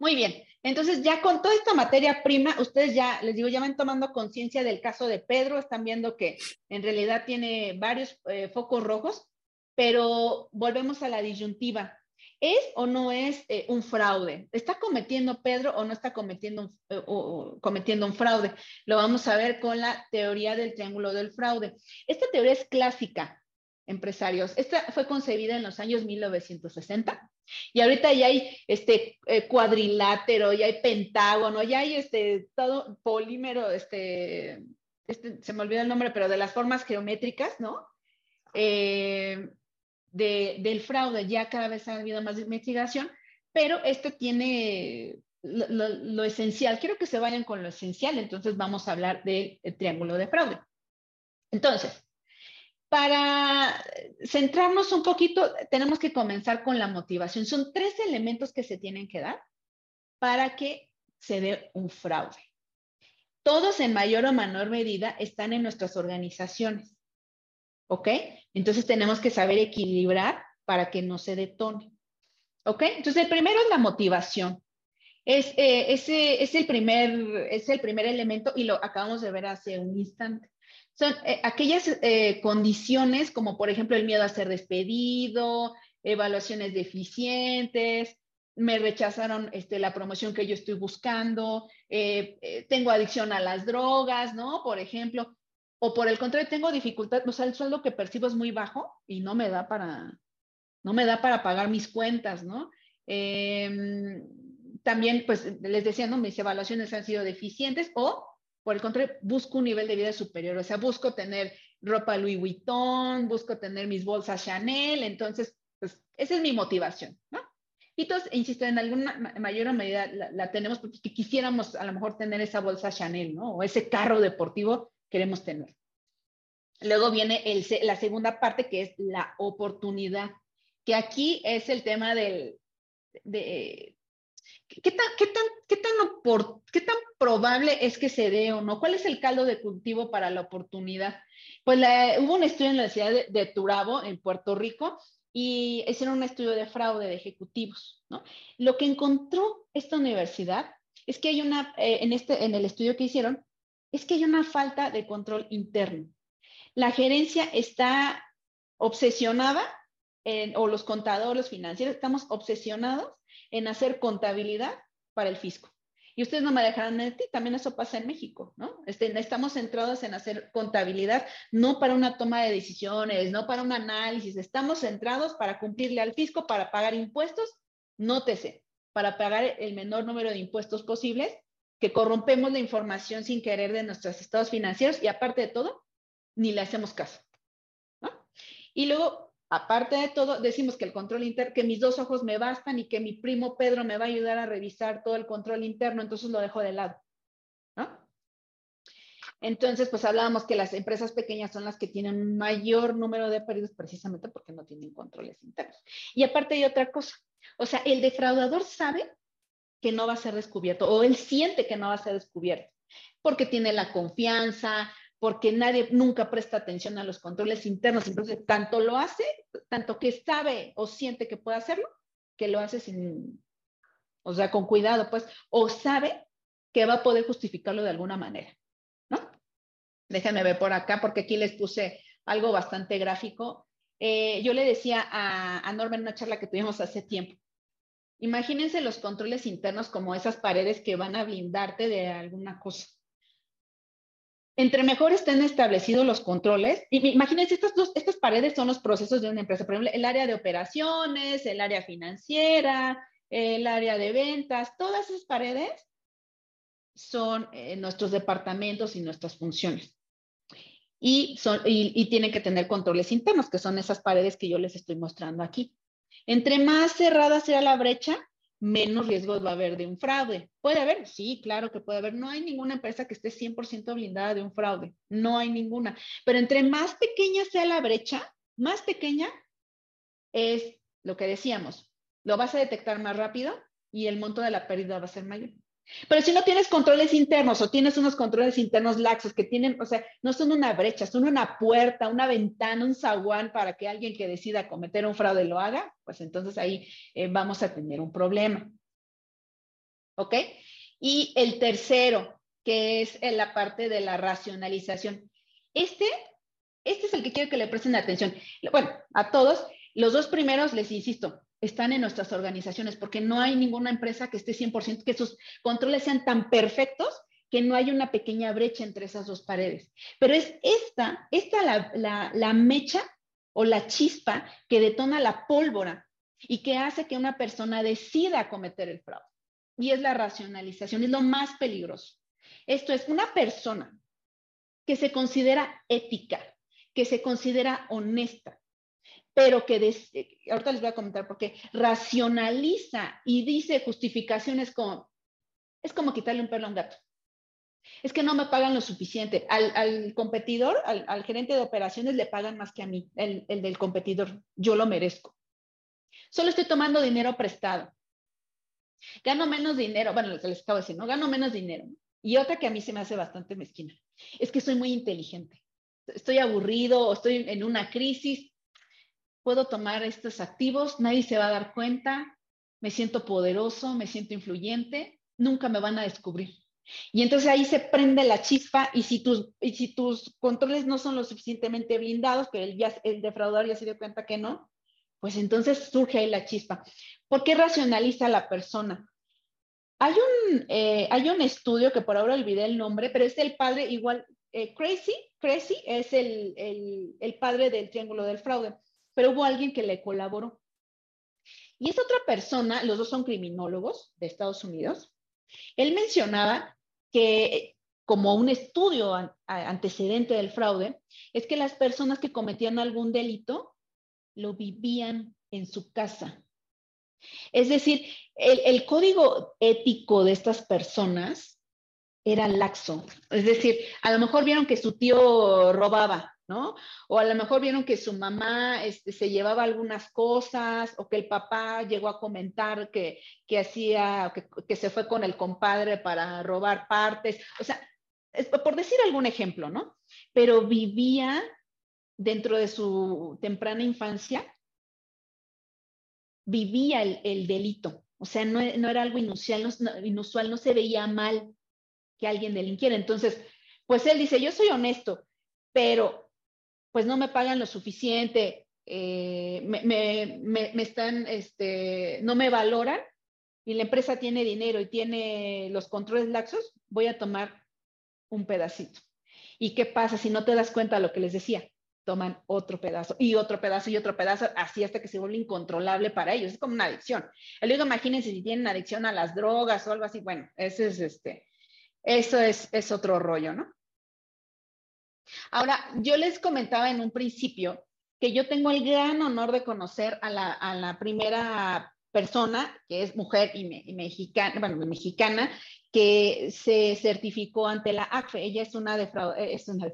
S2: Muy bien, entonces ya con toda esta materia prima, ustedes ya, les digo, ya van tomando conciencia del caso de Pedro, están viendo que en realidad tiene varios eh, focos rojos, pero volvemos a la disyuntiva. ¿Es o no es eh, un fraude? ¿Está cometiendo Pedro o no está cometiendo un, eh, cometiendo un fraude? Lo vamos a ver con la teoría del triángulo del fraude. Esta teoría es clásica, empresarios. Esta fue concebida en los años 1960 y ahorita ya hay este eh, cuadrilátero, ya hay pentágono, ya hay este todo polímero, este, este, se me olvidó el nombre, pero de las formas geométricas, ¿no? del fraude. Ya cada vez ha habido más investigación, pero esto tiene lo, esencial. Quiero que se vayan con lo esencial, entonces vamos a hablar del triángulo de fraude. Entonces, para centrarnos un poquito, tenemos que comenzar con la motivación. Son tres elementos que se tienen que dar para que se dé un fraude. Todos en mayor o menor medida están en nuestras organizaciones. ¿Ok? Entonces tenemos que saber equilibrar para que no se detone. ¿Ok? Entonces el primero es la motivación. Es, eh, ese, es, el primer, es el primer elemento y lo acabamos de ver hace un instante. Son eh, aquellas eh, condiciones como por ejemplo el miedo a ser despedido, evaluaciones deficientes, me rechazaron este, la promoción que yo estoy buscando, tengo adicción a las drogas, ¿no? Por ejemplo, o por el contrario, tengo dificultad, o sea, el sueldo que percibo es muy bajo y no me da para, no me da para pagar mis cuentas, ¿no? Em, también, pues, les decía, ¿no? Mis evaluaciones han sido deficientes o, por el contrario, busco un nivel de vida superior, o sea, busco tener ropa Louis Vuitton, busco tener mis bolsas Chanel, entonces, pues, esa es mi motivación, ¿no? Y entonces, insisto, en alguna mayor medida la, tenemos porque quisiéramos a lo mejor tener esa bolsa Chanel, ¿no? O ese carro deportivo queremos tener. Luego viene la segunda parte que es la oportunidad, que aquí es el tema del, de, ¿qué tan, qué tan, qué tan, qué tan probable es que se dé o no? ¿Cuál es el caldo de cultivo para la oportunidad? Pues hubo un estudio en la Universidad de, Turabo, en Puerto Rico, y hicieron un estudio de fraude de ejecutivos, ¿no? Lo que encontró esta universidad es que hay una, eh, en, este, en el estudio que hicieron, es que hay una falta de control interno. La gerencia está obsesionada, o los contadores, financieros, estamos obsesionados en hacer contabilidad para el fisco. Y ustedes no me dejarán mentir, también eso pasa en México, ¿no? Este, estamos centrados en hacer contabilidad, no para una toma de decisiones, no para un análisis, estamos centrados para cumplirle al fisco, para pagar impuestos, nótese, para pagar el menor número de impuestos posibles que corrompemos la información sin querer de nuestros estados financieros y aparte de todo, ni le hacemos caso. Y luego, aparte de todo, decimos que el control interno, que mis dos ojos me bastan y que mi primo Pedro me va a ayudar a revisar todo el control interno, entonces lo dejo de lado. Entonces, pues hablábamos que las empresas pequeñas son las que tienen mayor número de pérdidas precisamente porque no tienen controles internos. Y aparte hay otra cosa, o sea, el defraudador sabe que no va a ser descubierto o él siente que no va a ser descubierto porque tiene la confianza, porque nadie nunca presta atención a los controles internos. Entonces, tanto lo hace, tanto que sabe o siente que puede hacerlo, que lo hace sin, o sea, con cuidado, pues, o sabe que va a poder justificarlo de alguna manera, ¿no? Déjenme ver por acá, porque aquí les puse algo bastante gráfico. Eh, yo le decía a, a Norma en una charla que tuvimos hace tiempo, imagínense los controles internos como esas paredes que van a blindarte de alguna cosa. Entre mejor estén establecidos los controles, imagínense, estas, dos, estas paredes son los procesos de una empresa, por ejemplo, el área de operaciones, el área financiera, el área de ventas, todas esas paredes son eh, nuestros departamentos y nuestras funciones. Y, son, y, tienen que tener controles internos, que son esas paredes que yo les estoy mostrando aquí. Entre más cerrada sea la brecha, menos riesgos va a haber de un fraude. ¿Puede haber? Sí, claro que puede haber. No hay ninguna empresa que esté 100% blindada de un fraude. No hay ninguna. Pero entre más pequeña sea la brecha, más pequeña es lo que decíamos. Lo vas a detectar más rápido y el monto de la pérdida va a ser mayor. Pero si no tienes controles internos o tienes unos controles internos laxos que tienen, o sea, no son una brecha, son una puerta, una ventana, un zaguán para que alguien que decida cometer un fraude lo haga, pues entonces ahí eh, vamos a tener un problema. ¿Ok? Y el tercero, que es en la parte de la racionalización. Este, este es el que quiero que le presten atención. Bueno, a todos, los dos primeros les insisto, están en nuestras organizaciones, porque no hay ninguna empresa que esté 100%, que sus controles sean tan perfectos que no hay una pequeña brecha entre esas dos paredes. Pero es esta, esta la, la, la mecha o la chispa que detona la pólvora y que hace que una persona decida cometer el fraude. Y es la racionalización, es lo más peligroso. Esto es una persona que se considera ética, que se considera honesta, pero que eh, ahorita les voy a comentar porque racionaliza y dice justificaciones como, es como quitarle un pelo a un gato. Es que no me pagan lo suficiente. Al, competidor, al, gerente de operaciones le pagan más que a mí, el, el del competidor. Yo lo merezco. Solo estoy tomando dinero prestado. Gano menos dinero, bueno, les acabo de decir, ¿no? Gano menos dinero. Y otra que a mí se me hace bastante mezquina, es que soy muy inteligente. Estoy aburrido o estoy en una crisis, puedo tomar estos activos, nadie se va a dar cuenta, me siento poderoso, me siento influyente, nunca me van a descubrir. Y entonces ahí se prende la chispa y si tus, y si tus controles no son lo suficientemente blindados, que el, el defraudador ya se dio cuenta que no, pues entonces surge ahí la chispa. ¿Por qué racionaliza la persona? Hay un, eh, hay un estudio que por ahora olvidé el nombre, pero es el padre igual, eh, Crazy, Crazy es el, el, el padre del triángulo del fraude pero hubo alguien que le colaboró. Y esa otra persona, los dos son criminólogos de Estados Unidos, él mencionaba que como un estudio antecedente del fraude, es que las personas que cometían algún delito lo vivían en su casa. Es decir, el, el código ético de estas personas era laxo. Es decir, a lo mejor vieron que su tío robaba O a lo mejor vieron que su mamá este, se llevaba algunas cosas o que el papá llegó a comentar que, que hacía, que, que, se fue con el compadre para robar partes. O sea, por decir algún ejemplo, ¿no? Pero vivía dentro de su temprana infancia, vivía el, el delito. O sea, no, no, era algo inusual no, inusual, no se veía mal que alguien delinquiera. Entonces, pues él dice, yo soy honesto, pero pues no me pagan lo suficiente, eh, me, están, este, no me valoran y la empresa tiene dinero y tiene los controles laxos, voy a tomar un pedacito. ¿Y qué pasa si no te das cuenta de lo que les decía? Toman otro pedazo y otro pedazo y otro pedazo, así hasta que se vuelve incontrolable para ellos. Es como una adicción. Luego imagínense si tienen adicción a las drogas o algo así. Bueno, ese es este, eso es, es otro rollo, ¿no? Ahora, yo les comentaba en un principio que yo tengo el gran honor de conocer a la, primera persona, que es mujer y, mexicana, bueno, mexicana, que se certificó ante la ACFE. Ella es una, es una,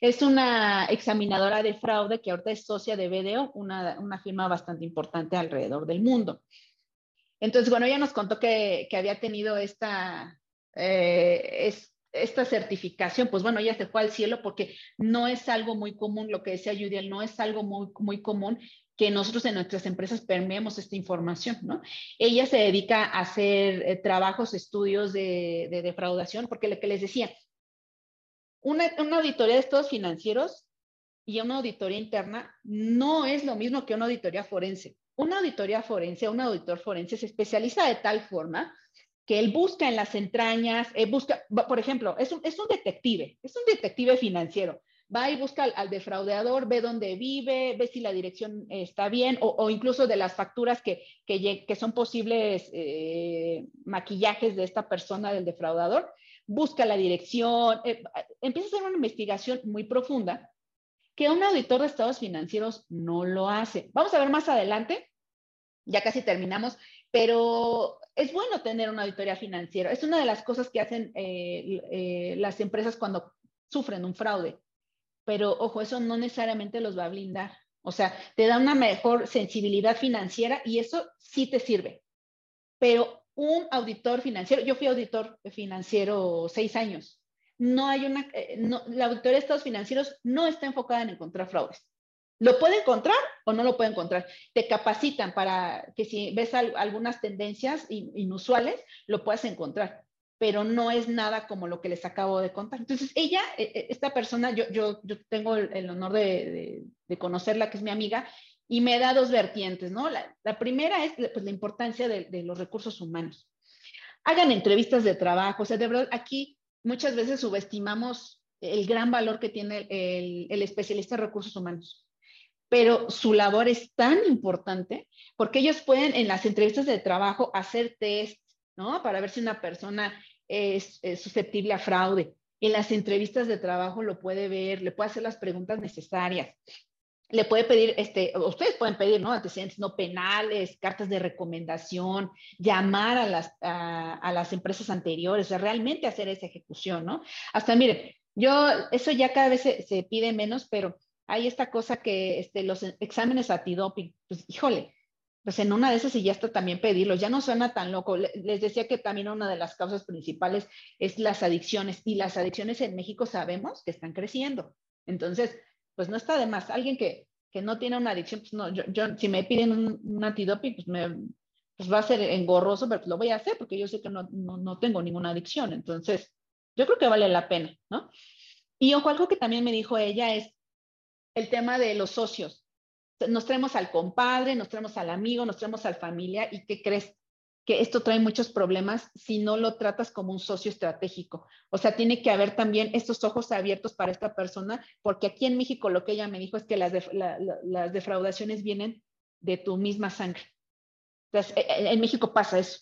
S2: es una examinadora de fraude que ahorita es socia de BDO, una, una firma bastante importante alrededor del mundo. Entonces, bueno, ella nos contó que, había tenido esta, eh, esta certificación, pues bueno, ella se fue al cielo porque no es algo muy común, lo que decía Judiel, no es algo muy, muy común que nosotros en nuestras empresas permeemos esta información, ¿no? Ella se dedica a hacer eh, trabajos, estudios de, defraudación, porque lo que les decía, una, una auditoría de estados financieros y una auditoría interna no es lo mismo que una auditoría forense. Una auditoría forense, un auditor forense se especializa de tal forma que él busca en las entrañas, busca, por ejemplo, es un, es un detective, es un detective financiero va y busca al, defraudeador, ve dónde vive, ve si la dirección está bien, o, incluso de las facturas que, que, son posibles eh, maquillajes de esta persona, del defraudador, busca la dirección, eh, empieza a hacer una investigación muy profunda que un auditor de estados financieros no lo hace. Vamos a ver más adelante, ya casi terminamos, pero es bueno tener una auditoría financiera. Es una de las cosas que hacen eh, las empresas cuando sufren un fraude pero ojo, eso no necesariamente los va a blindar. O sea, te da una mejor sensibilidad financiera y eso sí te sirve. Pero un auditor financiero, yo fui auditor financiero seis años, no hay una, eh, la auditoría de estados financieros no está enfocada en encontrar fraudes. ¿Lo puede encontrar o no lo puede encontrar? Te capacitan para que si ves algunas tendencias inusuales, lo puedas encontrar pero no es nada como lo que les acabo de contar. Entonces, ella, e, e, esta persona, yo, yo, yo tengo el, honor de, de, conocerla, que es mi amiga, y me da dos vertientes, ¿no? La, la primera es pues, la importancia de, de, los recursos humanos. Hagan entrevistas de trabajo, o sea, de verdad, aquí muchas veces subestimamos el gran valor que tiene el, el especialista en recursos humanos pero su labor es tan importante porque ellos pueden en las entrevistas de trabajo hacer test, ¿no? Para ver si una persona es, susceptible a fraude. En las entrevistas de trabajo lo puede ver, le puede hacer las preguntas necesarias. Le puede pedir, este, ustedes pueden pedir, ¿no? Antecedentes no penales, cartas de recomendación, llamar a las, a, las empresas anteriores, realmente hacer esa ejecución, ¿no? Hasta, miren, yo, eso ya cada vez se pide menos, pero hay esta cosa que este, los exámenes antidoping, pues híjole, pues en una de esas y ya está también pedirlos, ya no suena tan loco. Les decía que también una de las causas principales es las adicciones y las adicciones en México sabemos que están creciendo. Entonces, pues no está de más. Alguien que, que no tiene una adicción, pues no, yo, si me piden un, un antidoping, pues, me, pues va a ser engorroso, pero pues lo voy a hacer porque yo sé que no, no, no tengo ninguna adicción. Entonces, yo creo que vale la pena, ¿no? Y ojo, algo que también me dijo ella es el tema de los socios nos traemos al compadre, nos traemos al amigo, nos traemos al familia y ¿qué crees? Que esto trae muchos problemas si no lo tratas como un socio estratégico. O sea, tiene que haber también estos ojos abiertos para esta persona, porque aquí en México lo que ella me dijo es que las, las defraudaciones vienen de tu misma sangre. Entonces, e, e, en México pasa eso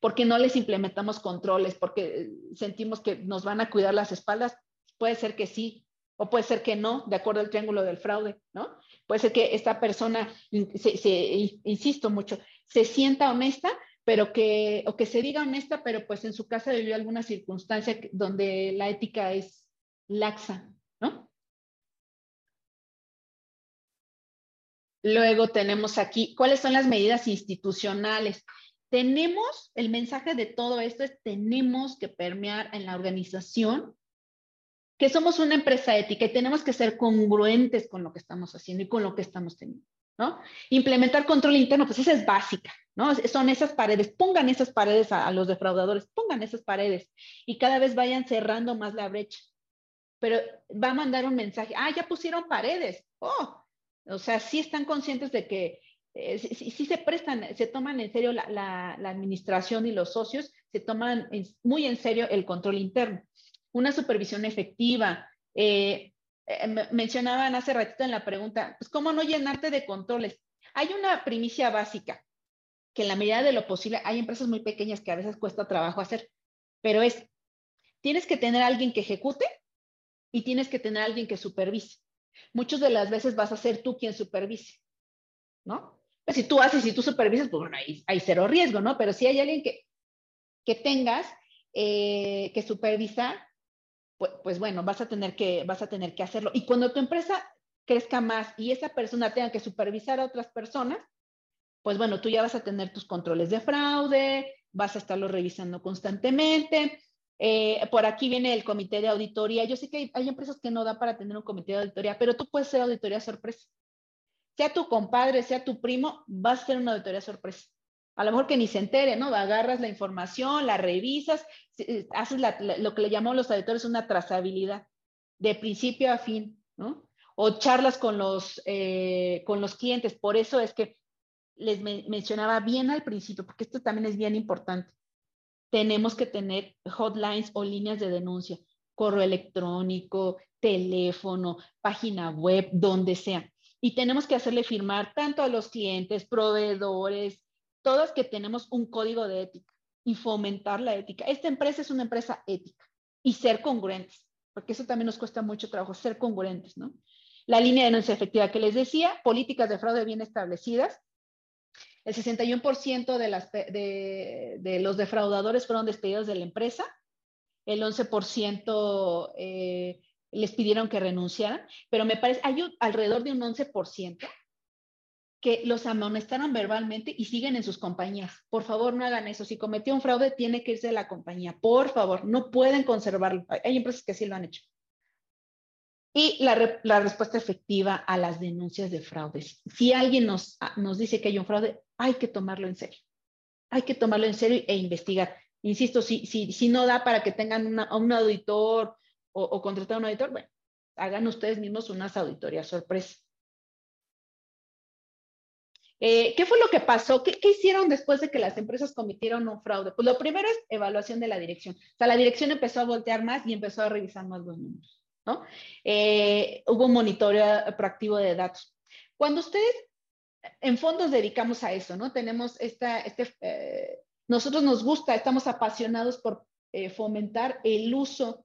S2: porque no les implementamos controles, porque sentimos que nos van a cuidar las espaldas. Puede ser que sí, o puede ser que no, de acuerdo al triángulo del fraude, ¿no? Puede ser que esta persona, se, insisto mucho, se sienta honesta, pero que, o que se diga honesta, pero pues en su casa vivió alguna circunstancia donde la ética es laxa, ¿no? Luego tenemos aquí, ¿cuáles son las medidas institucionales? Tenemos, el mensaje de todo esto es, tenemos que permear en la organización que somos una empresa ética y tenemos que ser congruentes con lo que estamos haciendo y con lo que estamos teniendo, ¿no? Implementar control interno, pues esa es básica, ¿no? Son esas paredes, pongan esas paredes a, los defraudadores, pongan esas paredes y cada vez vayan cerrando más la brecha. Pero va a mandar un mensaje, ah, ya pusieron paredes, oh, o sea, sí están conscientes de que eh, sí, se prestan, se toman en serio la, la, administración y los socios, se toman muy en serio el control interno una supervisión efectiva. Eh, eh, mencionaban hace ratito en la pregunta, pues cómo no llenarte de controles. Hay una primicia básica que en la medida de lo posible, hay empresas muy pequeñas que a veces cuesta trabajo hacer, pero es, tienes que tener alguien que ejecute y tienes que tener alguien que supervise. Muchas de las veces vas a ser tú quien supervise, ¿no? Pues si tú haces y tú supervisas, pues bueno, hay, hay cero riesgo, ¿no? Pero si hay alguien que, que tengas eh, que supervisar, pues, pues, bueno, vas a, tener que, vas a tener que hacerlo. Y cuando tu empresa crezca más y esa persona tenga que supervisar a otras personas, pues bueno, tú ya vas a tener tus controles de fraude, vas a estarlo revisando constantemente. Eh, por aquí viene el comité de auditoría. Yo sé que hay, empresas que no da para tener un comité de auditoría, pero tú puedes ser auditoría sorpresa. Sea tu compadre, sea tu primo, vas a ser una auditoría sorpresa a lo mejor que ni se entere, ¿no? Agarras la información, la revisas, eh, haces lo que le llamamos los auditores una trazabilidad de principio a fin, ¿no? o charlas con los, eh, con los clientes. Por eso es que les mencionaba bien al principio, porque esto también es bien importante. Tenemos que tener hotlines o líneas de denuncia, correo electrónico, teléfono, página web, donde sea. Y tenemos que hacerle firmar tanto a los clientes, proveedores, todos que tenemos un código de ética y fomentar la ética. Esta empresa es una empresa ética y ser congruentes, porque eso también nos cuesta mucho trabajo, ser congruentes, ¿no? La línea de denuncia efectiva que les decía, políticas de fraude bien establecidas. El 61% de, las, de, los defraudadores fueron despedidos de la empresa. El 11% eh, les pidieron que renunciaran, pero me parece, hay alrededor de un 11% que los amonestaron verbalmente y siguen en sus compañías. Por favor, no hagan eso. Si cometió un fraude, tiene que irse de la compañía. Por favor, no pueden conservarlo. Hay empresas que sí lo han hecho. Y la, respuesta efectiva a las denuncias de fraudes. Si alguien nos, ah, nos dice que hay un fraude, hay que tomarlo en serio. Hay que tomarlo en serio e investigar. Insisto, si, si, si no da para que tengan un auditor o, o a un auditor, bueno, hagan ustedes mismos unas auditorías sorpresa. Eh, ¿Qué fue lo que pasó? ¿Qué, hicieron después de que las empresas cometieron un fraude? Pues lo primero es evaluación de la dirección. O sea, la dirección empezó a voltear más y empezó a revisar más los números, ¿no? Eh, hubo un monitoreo proactivo de datos. Cuando ustedes, en fondos dedicamos a eso, ¿no? Tenemos esta, este, eh, nosotros nos gusta, estamos apasionados por fomentar el uso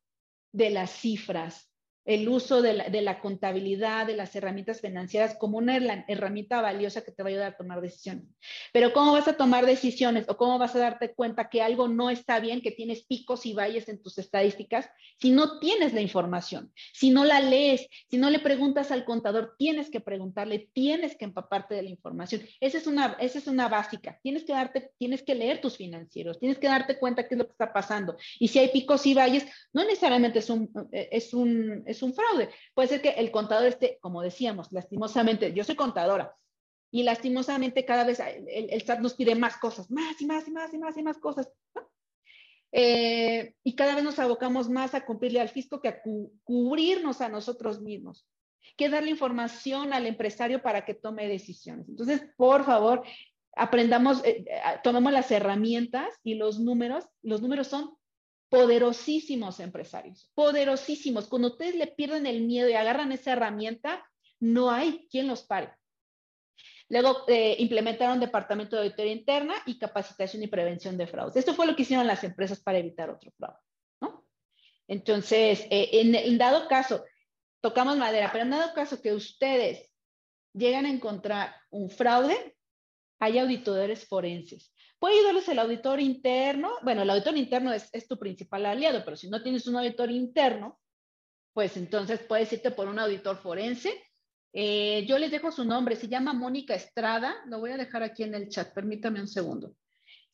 S2: de las cifras, el uso de la, contabilidad, de las herramientas financieras como una herramienta valiosa que te va a ayudar a tomar decisiones. Pero ¿cómo vas a tomar decisiones o cómo vas a darte cuenta que algo no está bien, que tienes picos y valles en tus estadísticas, si no tienes la información, si no la lees, si no le preguntas al contador, tienes que preguntarle, tienes que empaparte de la información. Esa es una, esa es una básica. Tienes que, darte, tienes que leer tus financieros, tienes que darte cuenta qué es lo que está pasando. Y si hay picos y valles, no necesariamente es un... Es un es un fraude. Puede ser que el contador esté, como decíamos, lastimosamente, yo soy contadora y lastimosamente cada vez el, SAT nos pide más cosas, más y más y más y más y más cosas. Eh, y cada vez nos abocamos más a cumplirle al fisco que a cubrirnos a nosotros mismos, que darle información al empresario para que tome decisiones. Entonces, por favor, aprendamos, eh, eh, tomemos las herramientas y los números. Los números son poderosísimos empresarios, poderosísimos. Cuando ustedes le pierden el miedo y agarran esa herramienta, no hay quien los pare. Luego eh, implementaron departamento de auditoría interna y capacitación y prevención de fraudes. Esto fue lo que hicieron las empresas para evitar otro fraude. ¿no? Entonces, eh, en, en dado caso, tocamos madera, pero en dado caso que ustedes llegan a encontrar un fraude, hay auditores forenses. Puede ayudarles el auditor interno. Bueno, el auditor interno es, tu principal aliado, pero si no tienes un auditor interno, pues entonces puedes irte por un auditor forense. Eh, yo les dejo su nombre, se llama Mónica Estrada. Lo voy a dejar aquí en el chat, permítame un segundo.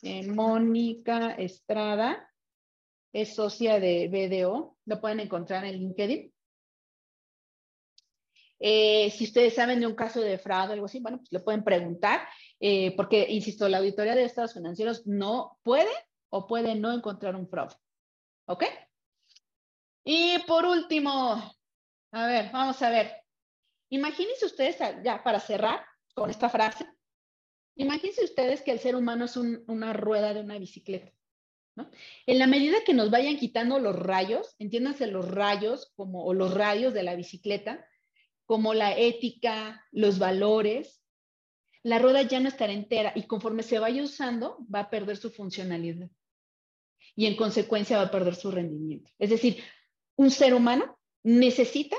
S2: Eh, Mónica Estrada es socia de BDO, lo pueden encontrar en LinkedIn. Eh, si ustedes saben de un caso de fraude o algo así, bueno, pues le pueden preguntar eh, porque, insisto, la auditoría de estados financieros no puede o puede no encontrar un fraude. ¿Ok? Y por último, a ver, vamos a ver. Imagínense ustedes, ya para cerrar con esta frase, imagínense ustedes que el ser humano es una rueda de una bicicleta. ¿no? En la medida que nos vayan quitando los rayos, entiéndanse los rayos como, o los radios de la bicicleta, como la ética, los valores, la rueda ya no estará entera y conforme se vaya usando va a perder su funcionalidad y en consecuencia va a perder su rendimiento. Es decir, un ser humano necesita,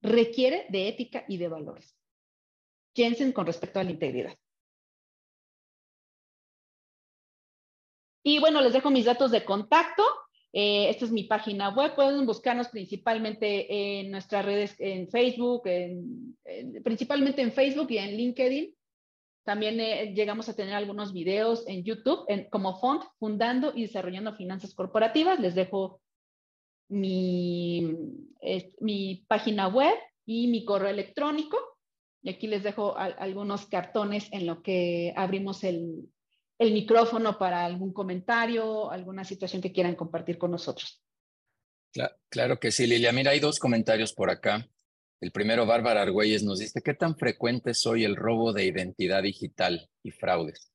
S2: requiere de ética y de valores. Jensen con respecto a la integridad. Y bueno, les dejo mis datos de contacto. Eh, esta es mi página web. Pueden buscarnos principalmente en nuestras redes, en Facebook, principalmente en Facebook y en LinkedIn. También eh, llegamos a tener algunos videos en YouTube como Font, Fundando y Desarrollando Finanzas Corporativas. Les dejo mi, mi página web y mi correo electrónico. Y aquí les dejo algunos cartones en lo que abrimos el, el micrófono para algún comentario, alguna situación que quieran compartir con nosotros.
S1: Claro, que sí, Lilia. Mira, hay dos comentarios por acá. El primero, Bárbara Argüelles, nos dice, ¿qué tan frecuente soy el robo de identidad digital y fraudes?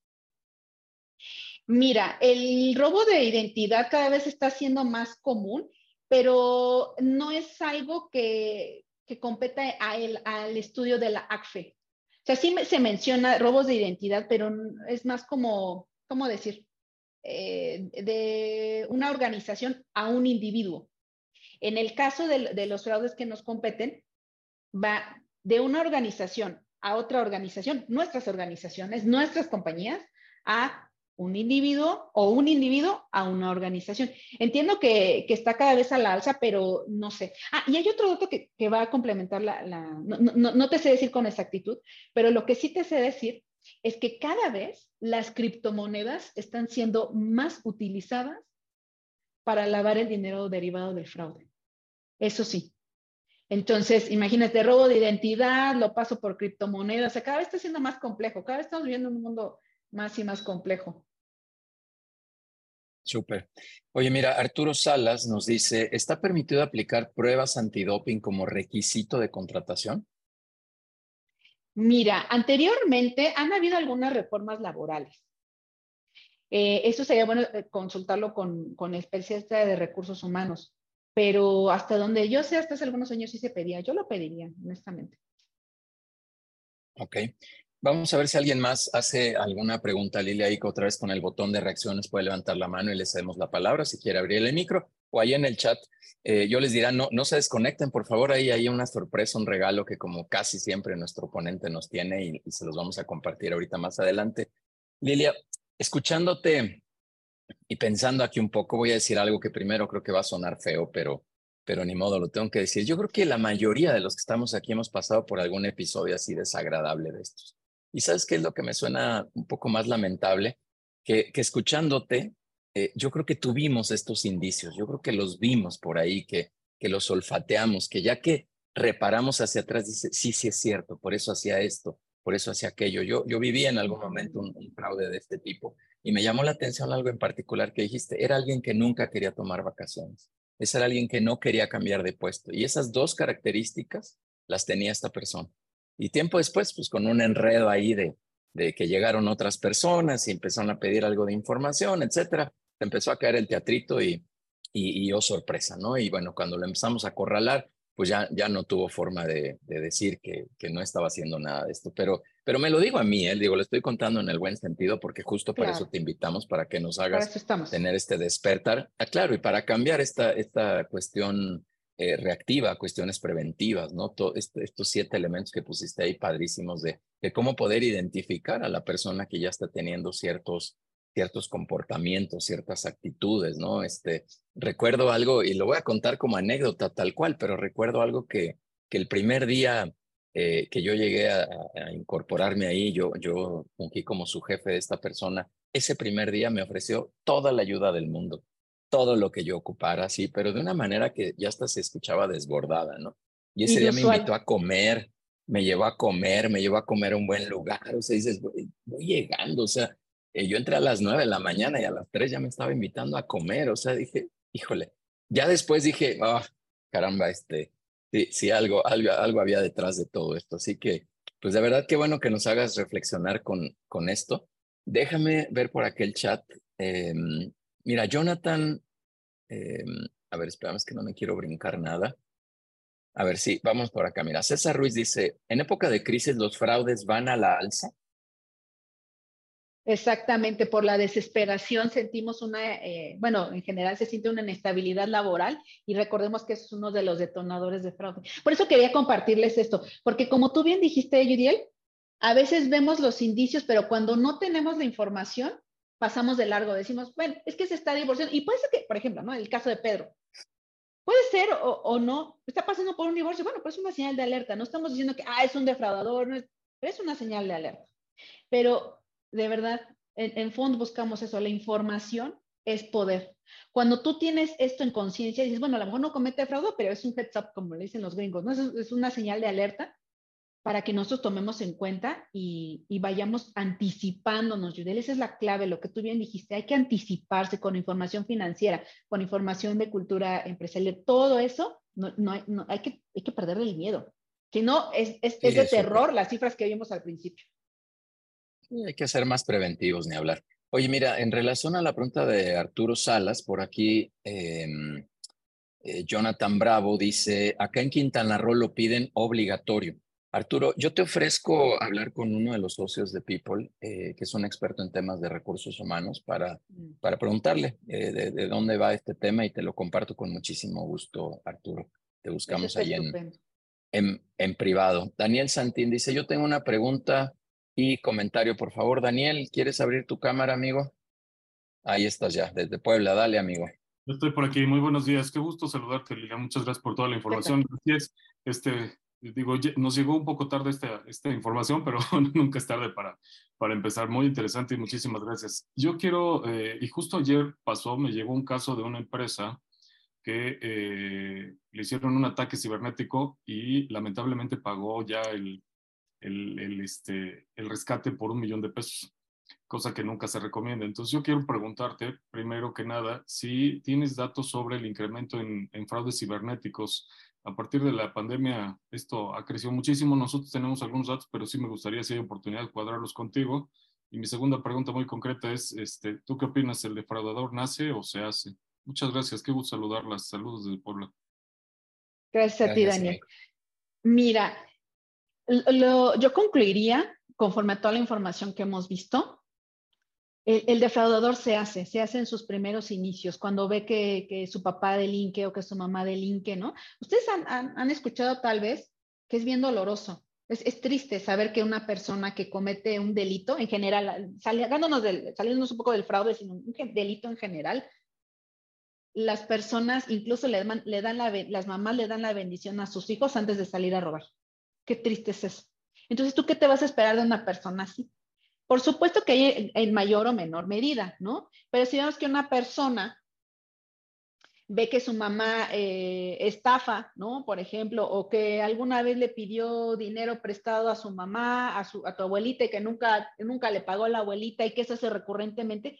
S2: Mira, el robo de identidad cada vez está siendo más común, pero no es algo que, que compete al estudio de la ACFE. Sea, sí se menciona robos de identidad, pero es más como, ¿cómo decir? Eh, de una organización a un individuo. En el caso de, los fraudes que nos competen, va de una organización a otra organización, nuestras organizaciones, nuestras compañías, a un individuo o un individuo a una organización. Entiendo que, está cada vez a la alza, pero no sé. Ah, y hay otro dato que, va a complementar la... no, te sé decir con exactitud, pero lo que sí te sé decir es que cada vez las criptomonedas están siendo más utilizadas para lavar el dinero derivado del fraude. Eso sí. Entonces, imagínate, robo de identidad, lo paso por criptomonedas, o sea, cada vez está siendo más complejo, cada vez estamos viviendo un mundo más y más complejo.
S1: Súper. Oye, mira, Arturo Salas nos dice, ¿está permitido aplicar pruebas antidoping como requisito de contratación?
S2: Mira, anteriormente han habido algunas reformas laborales. Eh, eso sería bueno eh, consultarlo con, con especialistas de recursos humanos, pero hasta donde yo sé, hasta hace algunos años sí se pedía. Yo lo pediría, honestamente.
S1: Ok. Vamos a ver si alguien más hace alguna pregunta. Lilia, ahí otra vez con el botón de reacciones puede levantar la mano y le cedemos la palabra si quiere abrir el micro o ahí en el chat. Eh, yo les dirá, no, no se desconecten, por favor, ahí hay una sorpresa, un regalo que como casi siempre nuestro ponente nos tiene y, se los vamos a compartir ahorita más adelante. Lilia, escuchándote y pensando aquí un poco, voy a decir algo que primero creo que va a sonar feo, pero, pero ni modo, lo tengo que decir. Yo creo que la mayoría de los que estamos aquí hemos pasado por algún episodio así desagradable de estos. Y sabes qué es lo que me suena un poco más lamentable, que, escuchándote, eh, yo creo que tuvimos estos indicios, yo creo que los vimos por ahí, que, que los olfateamos, que ya que reparamos hacia atrás, dice, sí, sí es cierto, por eso hacía esto, por eso hacía aquello. Yo, yo viví en algún momento un, un fraude de este tipo y me llamó la atención algo en particular que dijiste, era alguien que nunca quería tomar vacaciones, ese era alguien que no quería cambiar de puesto y esas dos características las tenía esta persona. Y tiempo después, pues con un enredo ahí de, de que llegaron otras personas y empezaron a pedir algo de información, etcétera, empezó a caer el teatrito y, y, y oh sorpresa, ¿no? Y bueno, cuando lo empezamos a acorralar, pues ya, ya no tuvo forma de, de decir que, que, no estaba haciendo nada de esto. Pero, pero me lo digo a mí, ¿eh? digo, lo estoy contando en el buen sentido porque justo para eso te invitamos, para que nos hagas tener este despertar. Ah, claro, y para cambiar esta, esta cuestión eh, reactiva, cuestiones preventivas, ¿no? estos siete elementos que pusiste ahí, padrísimos, de, de, cómo poder identificar a la persona que ya está teniendo ciertos, ciertos comportamientos, ciertas actitudes, ¿no? Este, recuerdo algo, y lo voy a contar como anécdota tal cual, pero recuerdo algo que, que el primer día eh, que yo llegué a, a, incorporarme ahí, yo, yo fungí como su jefe de esta persona, ese primer día me ofreció toda la ayuda del mundo todo lo que yo ocupara, sí, pero de una manera que ya hasta se escuchaba desbordada, ¿no? Y ese día me invitó a comer, me llevó a comer, me llevó a comer a un buen lugar, o sea, dices, voy, llegando, o sea, eh, yo entré a las nueve de la mañana y a las tres ya me estaba invitando a comer, o sea, dije, híjole, ya después dije, ah, caramba, este, sí, sí, algo, algo, algo había detrás de todo esto, así que, pues de verdad, qué bueno que nos hagas reflexionar con, con esto. Déjame ver por aquel chat. Eh, Mira, Jonathan, eh, a ver, esperamos que no me quiero brincar nada. A ver, sí, vamos por acá. Mira, César Ruiz dice, en época de crisis los fraudes van a la alza.
S2: Exactamente, por la desesperación sentimos una, eh, bueno, en general se siente una inestabilidad laboral y recordemos que es uno de los detonadores de fraude. Por eso quería compartirles esto, porque como tú bien dijiste, Yuriel, a veces vemos los indicios, pero cuando no tenemos la información, pasamos de largo, decimos, bueno, es que se está divorciando. Y puede ser que, por ejemplo, ¿no? El caso de Pedro. Puede ser o, no, está pasando por un divorcio, bueno, pues es una señal de alerta. No estamos diciendo que, ah, es un defraudador, no es, es una señal de alerta. Pero, de verdad, en, en fondo buscamos eso, la información es poder. Cuando tú tienes esto en conciencia, dices, bueno, a lo mejor no comete fraude, pero es un heads up, como le dicen los gringos, ¿no? es una señal de alerta para que nosotros tomemos en cuenta y, vayamos anticipándonos, Yudel. Esa es la clave, lo que tú bien dijiste, hay que anticiparse con información financiera, con información de cultura empresarial, todo eso, no, hay, que, hay que perderle el miedo. Si no, es, es, de terror las cifras que vimos al principio.
S1: hay que ser más preventivos, ni hablar. Oye, mira, en relación a la pregunta de Arturo Salas, por aquí em, eh, Jonathan Bravo dice, acá en Quintana Roo lo piden obligatorio. Arturo, yo te ofrezco hablar con uno de los socios de People, eh, que es un experto en temas de recursos humanos, para, mm. para preguntarle eh, de, dónde va este tema y te lo comparto con muchísimo gusto, Arturo. Te buscamos ahí en, en, en, privado. Daniel Santín dice, yo tengo una pregunta y comentario, por favor. Daniel, ¿quieres abrir tu cámara, amigo? Ahí estás ya, desde Puebla. Dale, amigo.
S3: Yo estoy por aquí. Muy buenos días. Qué gusto saludarte, Lilia. Muchas gracias por toda la información. Gracias. Este, digo, nos llegó un poco tarde esta, esta información, pero [LAUGHS] nunca es tarde para, para empezar. Muy interesante y muchísimas gracias. Yo quiero, eh, y justo ayer pasó, me llegó un caso de una empresa que eh, le hicieron un ataque cibernético y lamentablemente pagó ya el, el, este, el rescate por un millón de pesos, cosa que nunca se recomienda. Entonces yo quiero preguntarte, primero que nada, si tienes datos sobre el incremento en, en fraudes cibernéticos a partir de la pandemia esto ha crecido muchísimo. Nosotros tenemos algunos datos, pero sí me gustaría si hay oportunidad de cuadrarlos contigo. Y mi segunda pregunta muy concreta es, este, ¿tú qué opinas? ¿El defraudador nace o se hace? Muchas gracias, qué gusto saludarlas. Saludos desde Puebla.
S2: Gracias a ti, Daniel. Mira, yo concluiría, conforme a toda la información que hemos visto, el, defraudador se hace, se hace en sus primeros inicios, cuando ve que, su papá delinque o que su mamá delinque, ¿no? Ustedes han, escuchado tal vez que es bien doloroso. Es, triste saber que una persona que comete un delito, en general, saliéndonos, un poco del fraude, sino un delito en general, las personas incluso le, le dan la, las mamás le dan la bendición a sus hijos antes de salir a robar. Qué triste es eso. Entonces, ¿tú qué te vas a esperar de una persona así? Por supuesto que hay en mayor o menor medida, ¿no? Pero si vemos que una persona ve que su mamá eh, estafa, ¿no? Por ejemplo, o que alguna vez le pidió dinero prestado a su mamá, a, su, a tu abuelita y que nunca, nunca le pagó la abuelita y que eso hace recurrentemente,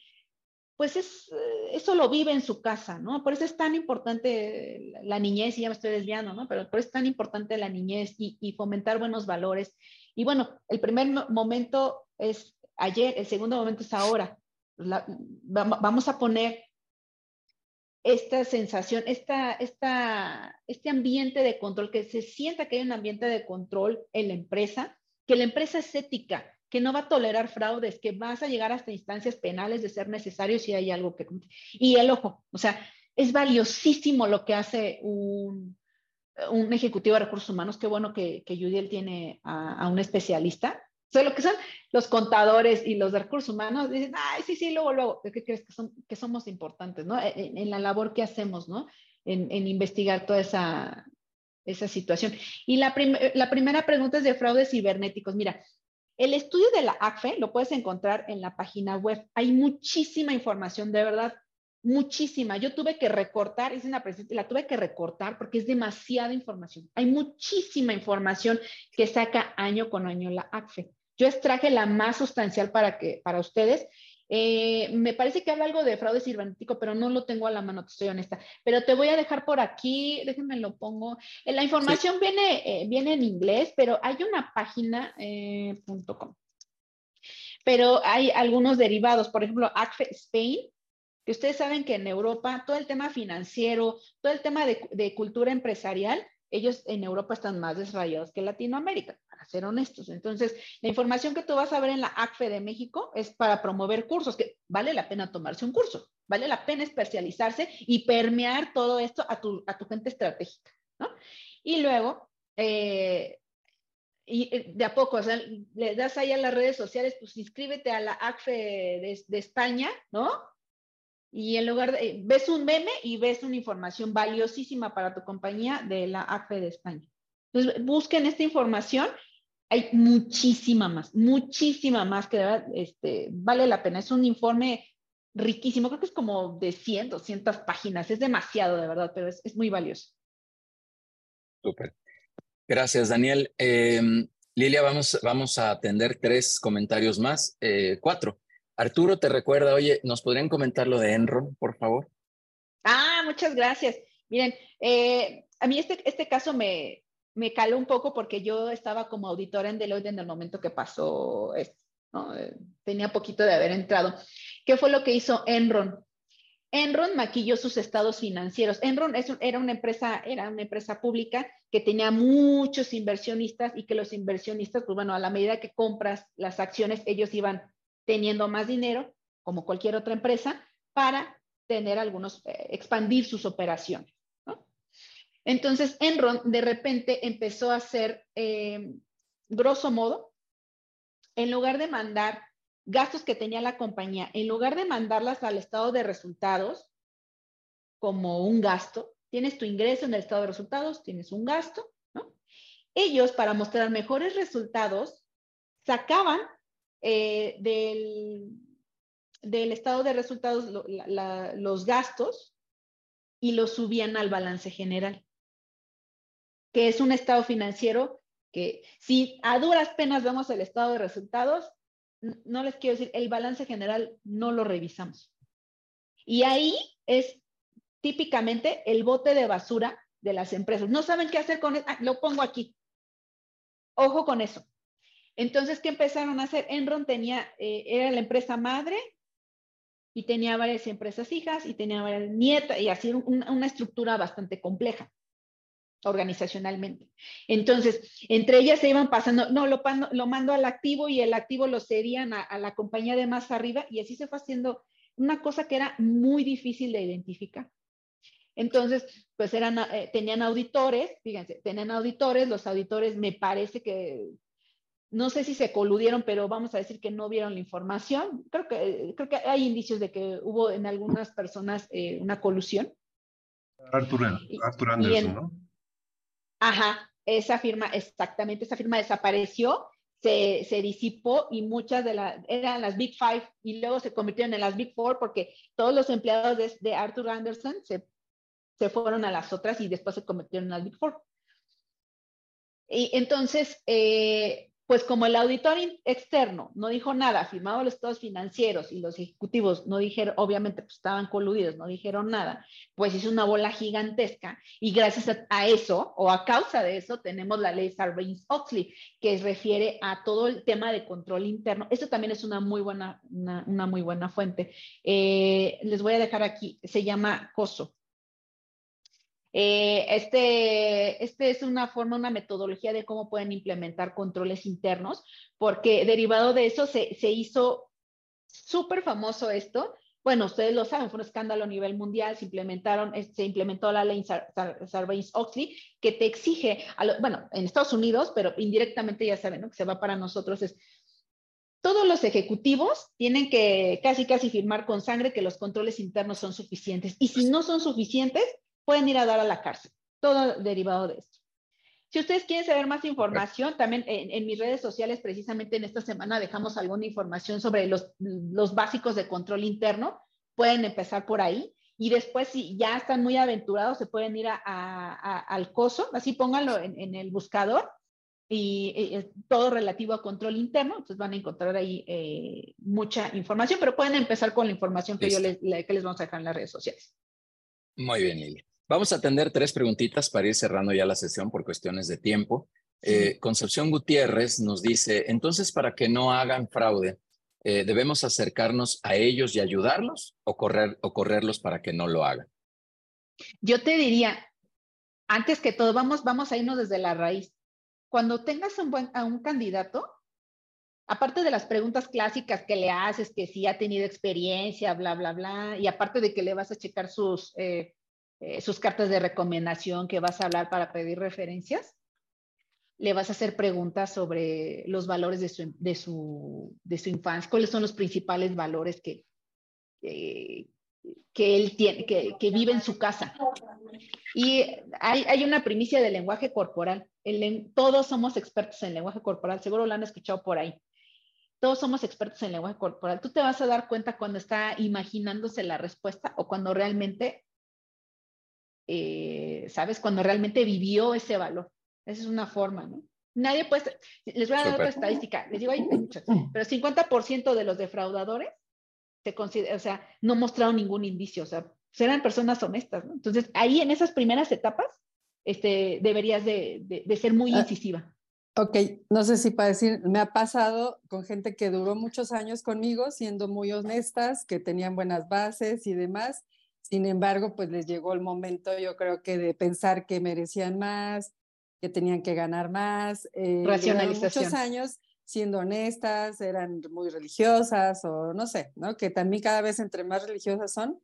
S2: pues es, eh, eso lo vive en su casa, ¿no? Por eso es tan importante la niñez, y ya me estoy desviando, ¿no? Pero por eso es tan importante la niñez y fomentar buenos valores. Y bueno, el primer momento es ayer, el segundo momento es ahora. vamos a poner esta sensación, esta, esta, este ambiente de control, que se sienta que hay un ambiente de control en la empresa, que la empresa es ética, que no va a tolerar fraudes, que vas a llegar hasta instancias penales de ser necesario si hay algo que... Y el ojo, o sea, es valiosísimo lo que hace un, un ejecutivo de recursos humanos. Qué bueno que, que Judiel tiene a, a un especialista sea, lo que son los contadores y los de recursos humanos dicen, ay, sí, sí, luego, luego, ¿qué crees que, son, que somos importantes, ¿no? En, la labor que hacemos, ¿no? En, en investigar toda esa, esa situación. Y la, la primera pregunta es de fraudes cibernéticos. Mira, el estudio de la ACFE lo puedes encontrar en la página web. Hay muchísima información, de verdad, muchísima. Yo tuve que recortar, hice una presentación, la tuve que recortar porque es demasiada información. Hay muchísima información que saca año con año la ACFE. Yo extraje la más sustancial para, que, para ustedes. Eh, me parece que habla algo de fraude cibernético, pero no lo tengo a la mano, te estoy honesta. Pero te voy a dejar por aquí, déjenme lo pongo. Eh, la información viene, eh, viene en inglés, pero hay una página, .com. Pero hay algunos derivados, por ejemplo, ACFE Spain, que ustedes saben que en Europa todo el tema financiero, todo el tema de, de cultura empresarial, ellos en Europa están más desarrollados que Latinoamérica ser honestos. Entonces, la información que tú vas a ver en la ACFE de México es para promover cursos, que vale la pena tomarse un curso, vale la pena especializarse y permear todo esto a tu, a tu gente estratégica, ¿no? Y luego, eh, y eh, de a poco, o sea, le das ahí a las redes sociales, pues inscríbete a la ACFE de, de España, ¿no? Y en lugar de, ves un meme y ves una información valiosísima para tu compañía de la ACFE de España. Entonces, busquen esta información hay muchísima más, muchísima más que de verdad este, vale la pena. Es un informe riquísimo, creo que es como de 100, 200 páginas, es demasiado de verdad, pero es, es muy valioso.
S1: Súper. Gracias, Daniel. Em, Lilia, vamos, vamos a atender tres comentarios más, eh, cuatro. Arturo te recuerda, oye, ¿nos podrían comentar lo de Enron, por favor?
S2: Ah, muchas gracias. Miren, eh, a mí este, este caso me, me caló un poco porque yo estaba como auditora en Deloitte en el momento que pasó esto. Eh, tenía poquito de haber entrado. ¿Qué fue lo que hizo Enron? Enron maquilló sus estados financieros. Enron era, una empresa, era una empresa pública que tenía muchos inversionistas y que los inversionistas, pues bueno, a la medida que compras las acciones, ellos iban teniendo más dinero, como cualquier otra empresa, para tener algunos, eh, expandir sus operaciones. Entonces, Enron de repente empezó a hacer, eh, grosso modo, en lugar de mandar gastos que tenía la compañía, en lugar de mandarlas al estado de resultados como un gasto, tienes tu ingreso en el estado de resultados, tienes un gasto, ¿no? Ellos, para mostrar mejores resultados, sacaban eh, del, estado de resultados los gastos y los subían al balance general que es un estado financiero que si a duras penas vemos el estado de resultados, no les quiero decir, el balance general no lo revisamos. Y ahí es típicamente el bote de basura de las empresas. No saben qué hacer con eso. Ah, lo pongo aquí. Ojo con eso. Entonces, ¿qué empezaron a hacer? Enron tenía, eh, era la empresa madre y tenía varias empresas hijas y tenía varias nietas y así una estructura bastante compleja organizacionalmente. Entonces, entre ellas se iban pasando, no, lo, mando al activo y el activo lo cedían a, la compañía de más arriba y así se fue haciendo una cosa que era muy difícil de identificar. Entonces, pues eran, eh, tenían auditores, fíjense, tenían auditores, los auditores me parece que, no sé si se coludieron, pero vamos a decir que no vieron la información. Creo que, creo que hay indicios de que hubo en algunas personas eh, una colusión.
S4: Arthur, Arthur Anderson, ¿no?
S2: Ajá, esa firma, exactamente, esa firma desapareció, se, se, disipó y muchas de las, eran las Big Five y luego se convirtieron en las Big Four porque todos los empleados de, de Arthur Anderson se, se, fueron a las otras y después se convirtieron en las Big Four. Y entonces, eh, pues como el auditor externo no dijo nada, firmaba los estados financieros y los ejecutivos no dijeron, obviamente pues estaban coludidos, no dijeron nada, pues hizo una bola gigantesca y gracias a, eso o a causa de eso tenemos la ley Sarbanes-Oxley que refiere a todo el tema de control interno. Esto también es una muy buena, una, muy buena fuente. Eh, les voy a dejar aquí, se llama COSO, eh, este, este es una forma, una metodología de cómo pueden implementar controles internos, porque derivado de eso se, se hizo súper famoso esto. Bueno, ustedes lo saben, fue un escándalo a nivel mundial, se implementaron, se implementó la ley Sarbanes-Oxley que te exige, bueno, en Estados Unidos, pero indirectamente ya saben, ¿no? Que se va para nosotros es todos los ejecutivos tienen que casi casi firmar con sangre que los controles internos son suficientes. Y si no son suficientes, pueden ir a dar a la cárcel. Todo derivado de esto. Si ustedes quieren saber más información, también en, mis redes sociales, precisamente en esta semana, dejamos alguna información sobre los, los básicos de control interno. Pueden empezar por ahí. Y después, si ya están muy aventurados, se pueden ir a, al COSO, así pónganlo en, el buscador y, todo relativo a control interno, entonces van a encontrar ahí eh, mucha información, pero pueden empezar con la información que yo les, que les vamos a dejar en las redes sociales.
S1: Muy bien, Lilia. Vamos a atender tres preguntitas para ir cerrando ya la sesión por cuestiones de tiempo. Eh, Concepción Gutiérrez nos dice, entonces, para que no hagan fraude, eh, ¿debemos acercarnos a ellos y ayudarlos o, correr, o correrlos para que no lo hagan?
S2: Yo te diría, antes que todo, vamos, vamos a irnos desde la raíz. Cuando tengas un buen, a un candidato, aparte de las preguntas clásicas que le haces, que si ha tenido experiencia, bla, bla, bla, y aparte de que le vas a checar sus... Eh, eh, sus cartas de recomendación que vas a hablar para pedir referencias, le vas a hacer preguntas sobre los valores de su, de su, de su infancia, cuáles son los principales valores que, que él tiene, que, que, vive en su casa. Y hay, hay una primicia del lenguaje corporal. El, todos somos expertos en lenguaje corporal, seguro lo han escuchado por ahí. Todos somos expertos en lenguaje corporal. Tú te vas a dar cuenta cuando está imaginándose la respuesta o cuando realmente eh, ¿sabes? Cuando realmente vivió ese valor. Esa es una forma, ¿no? Nadie puede, les voy a dar otra estadística, les digo, hay, muchas, pero 50% de los defraudadores se considera, o sea, no mostraron ningún indicio, o sea, eran personas honestas, ¿no? Entonces, ahí en esas primeras etapas, este, deberías de, ser muy ah, incisiva.
S5: Ok, no sé si para decir, me ha pasado con gente que duró muchos años conmigo, siendo muy honestas, que tenían buenas bases y demás. Sin embargo, pues les llegó el momento, yo creo que de pensar que merecían más, que tenían que ganar más.
S2: Eh, Racionalización.
S5: Muchos años siendo honestas, eran muy religiosas o no sé, ¿no? Que también cada vez entre más religiosas son,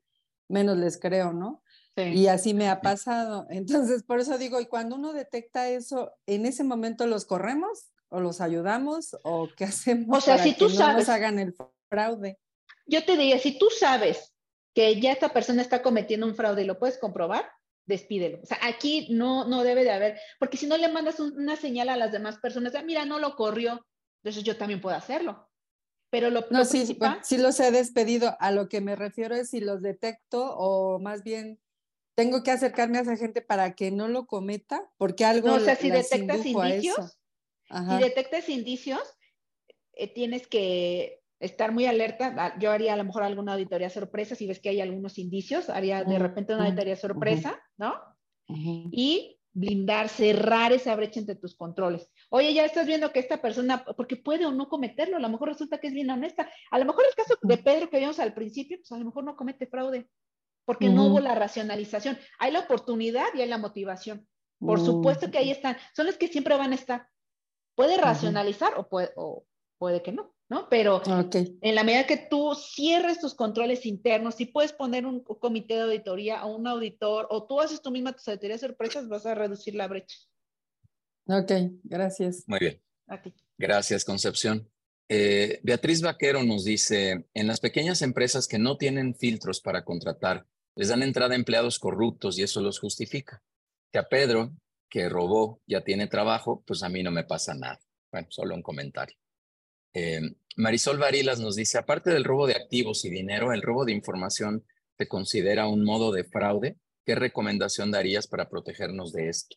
S5: menos les creo, ¿no? Y así me ha pasado. Entonces, por eso digo, y cuando uno detecta eso, ¿en ese momento los corremos o los ayudamos o qué [LAUGHS] hacemos
S2: o sea, si tú
S5: que
S2: sabes,
S5: no nos hagan el fraude?
S2: Yo te diría, si tú sabes que ya esta persona está cometiendo un fraude y lo puedes comprobar, despídelo. O sea, aquí no, no debe de haber, porque si no le mandas una señal a las demás personas, ah, mira, no lo corrió, entonces yo también puedo hacerlo. Pero lo,
S5: no, sí, sí los he despedido. A lo que me refiero es si los detecto o más bien tengo que acercarme a esa gente para que no lo cometa, porque algo.
S2: No, o sea, si detectas indicios, si detectas indicios, eh, tienes que estar muy alerta. Yo haría a lo mejor alguna auditoría sorpresa, si ves que hay algunos indicios, haría de repente una auditoría sorpresa, ¿no? Y blindar, cerrar esa brecha entre tus controles. Oye, ya estás viendo que esta persona, porque puede o no cometerlo, a lo mejor resulta que es bien honesta. A lo mejor el caso de Pedro que vimos al principio, pues a lo mejor no comete fraude porque no hubo la racionalización. Hay la oportunidad y hay la motivación. Por supuesto que ahí están. Son los que siempre van a estar. Puede racionalizar o, puede, o puede que no, ¿no? Pero en la medida que tú cierres tus controles internos, si puedes poner un comité de auditoría o un auditor, o tú haces tú misma tus auditorías sorpresas, vas a reducir la brecha.
S5: Ok, gracias.
S1: Muy bien. Gracias, Concepción. Eh, Beatriz Vaquero nos dice, en las pequeñas empresas que no tienen filtros para contratar, les dan entrada a empleados corruptos y eso los justifica. Que a Pedro, que robó, ya tiene trabajo, pues a mí no me pasa nada. Bueno, solo un comentario. Eh, Marisol Varilas nos dice, aparte del robo de activos y dinero, el robo de información se considera un modo de fraude. ¿Qué recomendación darías para protegernos de esto?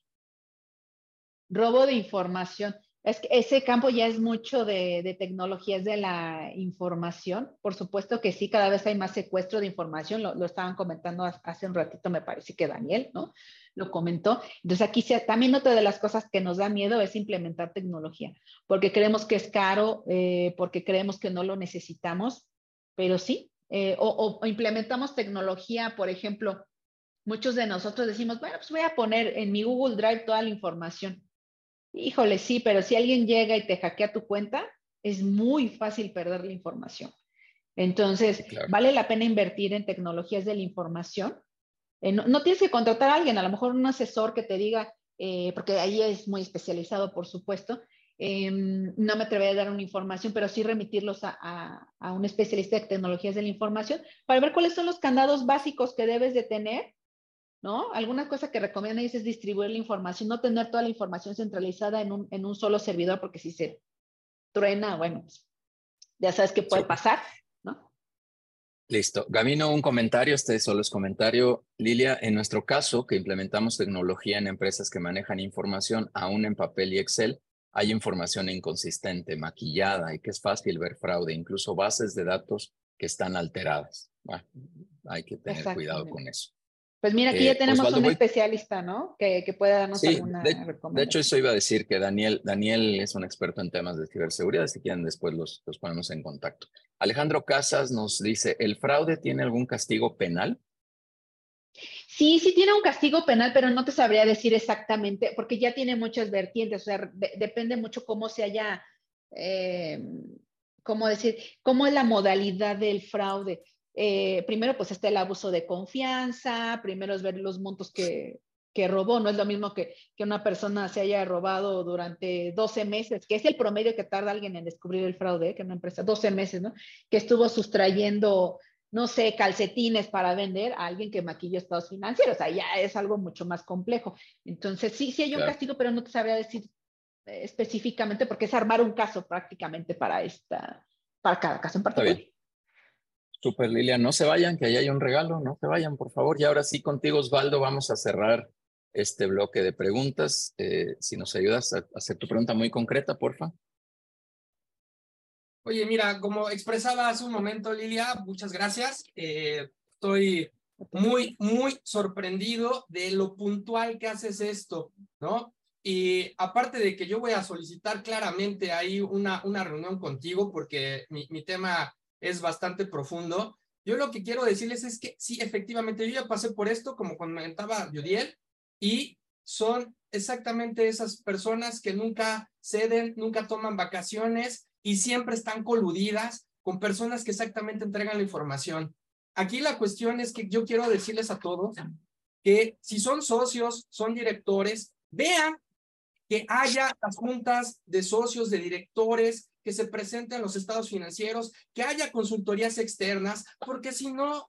S2: Robo de información. Es que ese campo ya es mucho de, tecnologías de la información. Por supuesto que sí, cada vez hay más secuestro de información. Lo, estaban comentando hace un ratito, me parece que Daniel, ¿no? Lo comentó. Entonces aquí también otra de las cosas que nos da miedo es implementar tecnología, porque creemos que es caro, eh, porque creemos que no lo necesitamos, pero sí. Eh, o, o implementamos tecnología, por ejemplo, muchos de nosotros decimos, bueno, pues voy a poner en mi Google Drive toda la información Híjole, sí, pero si alguien llega y te hackea tu cuenta, es muy fácil perder la información. Entonces, vale la pena invertir en tecnologías de la información. Eh, no, tienes que contratar a alguien, a lo mejor un asesor que te diga, eh, porque ahí es muy especializado, por supuesto. Em, no me atrevería a dar una información, pero sí remitirlos a, a, un especialista de tecnologías de la información para ver cuáles son los candados básicos que debes de tener ¿no? Alguna cosa que recomienda es distribuir la información, no tener toda la información centralizada en un, en un solo servidor, porque si se truena, bueno, pues, ya sabes qué puede pasar, ¿no?
S1: Listo. Gamino, un comentario, este solo es comentario. Lilia, en nuestro caso, que implementamos tecnología en empresas que manejan información aún en papel y Excel, hay información inconsistente, maquillada y que es fácil ver fraude, incluso bases de datos que están alteradas. hay que tener cuidado con eso.
S2: Pues mira, aquí ya eh, tenemos un especialista, ¿no? Que, que pueda darnos alguna
S1: de, recomendación. De hecho, eso iba a decir que Daniel, Daniel es un experto en temas de ciberseguridad, si quieren después los, los ponemos en contacto. Alejandro Casas nos dice, ¿el fraude tiene algún castigo penal?
S2: Sí, sí tiene un castigo penal, pero no te sabría decir exactamente, porque ya tiene muchas vertientes, o sea, depende mucho cómo se haya, eh, cómo decir, cómo es la modalidad del fraude. Eh, primero, pues está el abuso de confianza, primero es ver los montos que, que robó, no es lo mismo que, que, una persona se haya robado durante 12 meses, que es el promedio que tarda alguien en descubrir el fraude, que una empresa, 12 meses, ¿no? Que estuvo sustrayendo, no sé, calcetines para vender a alguien que maquilló estados financieros, o sea, ya es algo mucho más complejo. Entonces, sí, sí hay un castigo, pero no te sabría decir eh, específicamente porque es armar un caso prácticamente para esta, para cada caso en particular.
S1: Super Lilia, no se vayan, que ahí hay un regalo, no se vayan, por favor. Y ahora sí, contigo, Osvaldo, vamos a cerrar este bloque de preguntas. Eh, si nos ayudas a hacer tu pregunta muy concreta, porfa.
S6: Oye, mira, como expresaba hace un momento Lilia, muchas gracias. Eh, estoy muy, muy sorprendido de lo puntual que haces esto, ¿no? Y aparte de que yo voy a solicitar claramente ahí una, una reunión contigo porque mi, mi tema es bastante profundo, yo lo que quiero decirles es que sí, efectivamente, yo ya pasé por esto, como comentaba Yudiel, y son exactamente esas personas que nunca ceden, nunca toman vacaciones y siempre están coludidas con personas que exactamente entregan la información. Aquí la cuestión es que yo quiero decirles a todos que si son socios, son directores, vean que haya las juntas de socios, de directores, que se presenten los estados financieros, que haya consultorías externas, porque si no,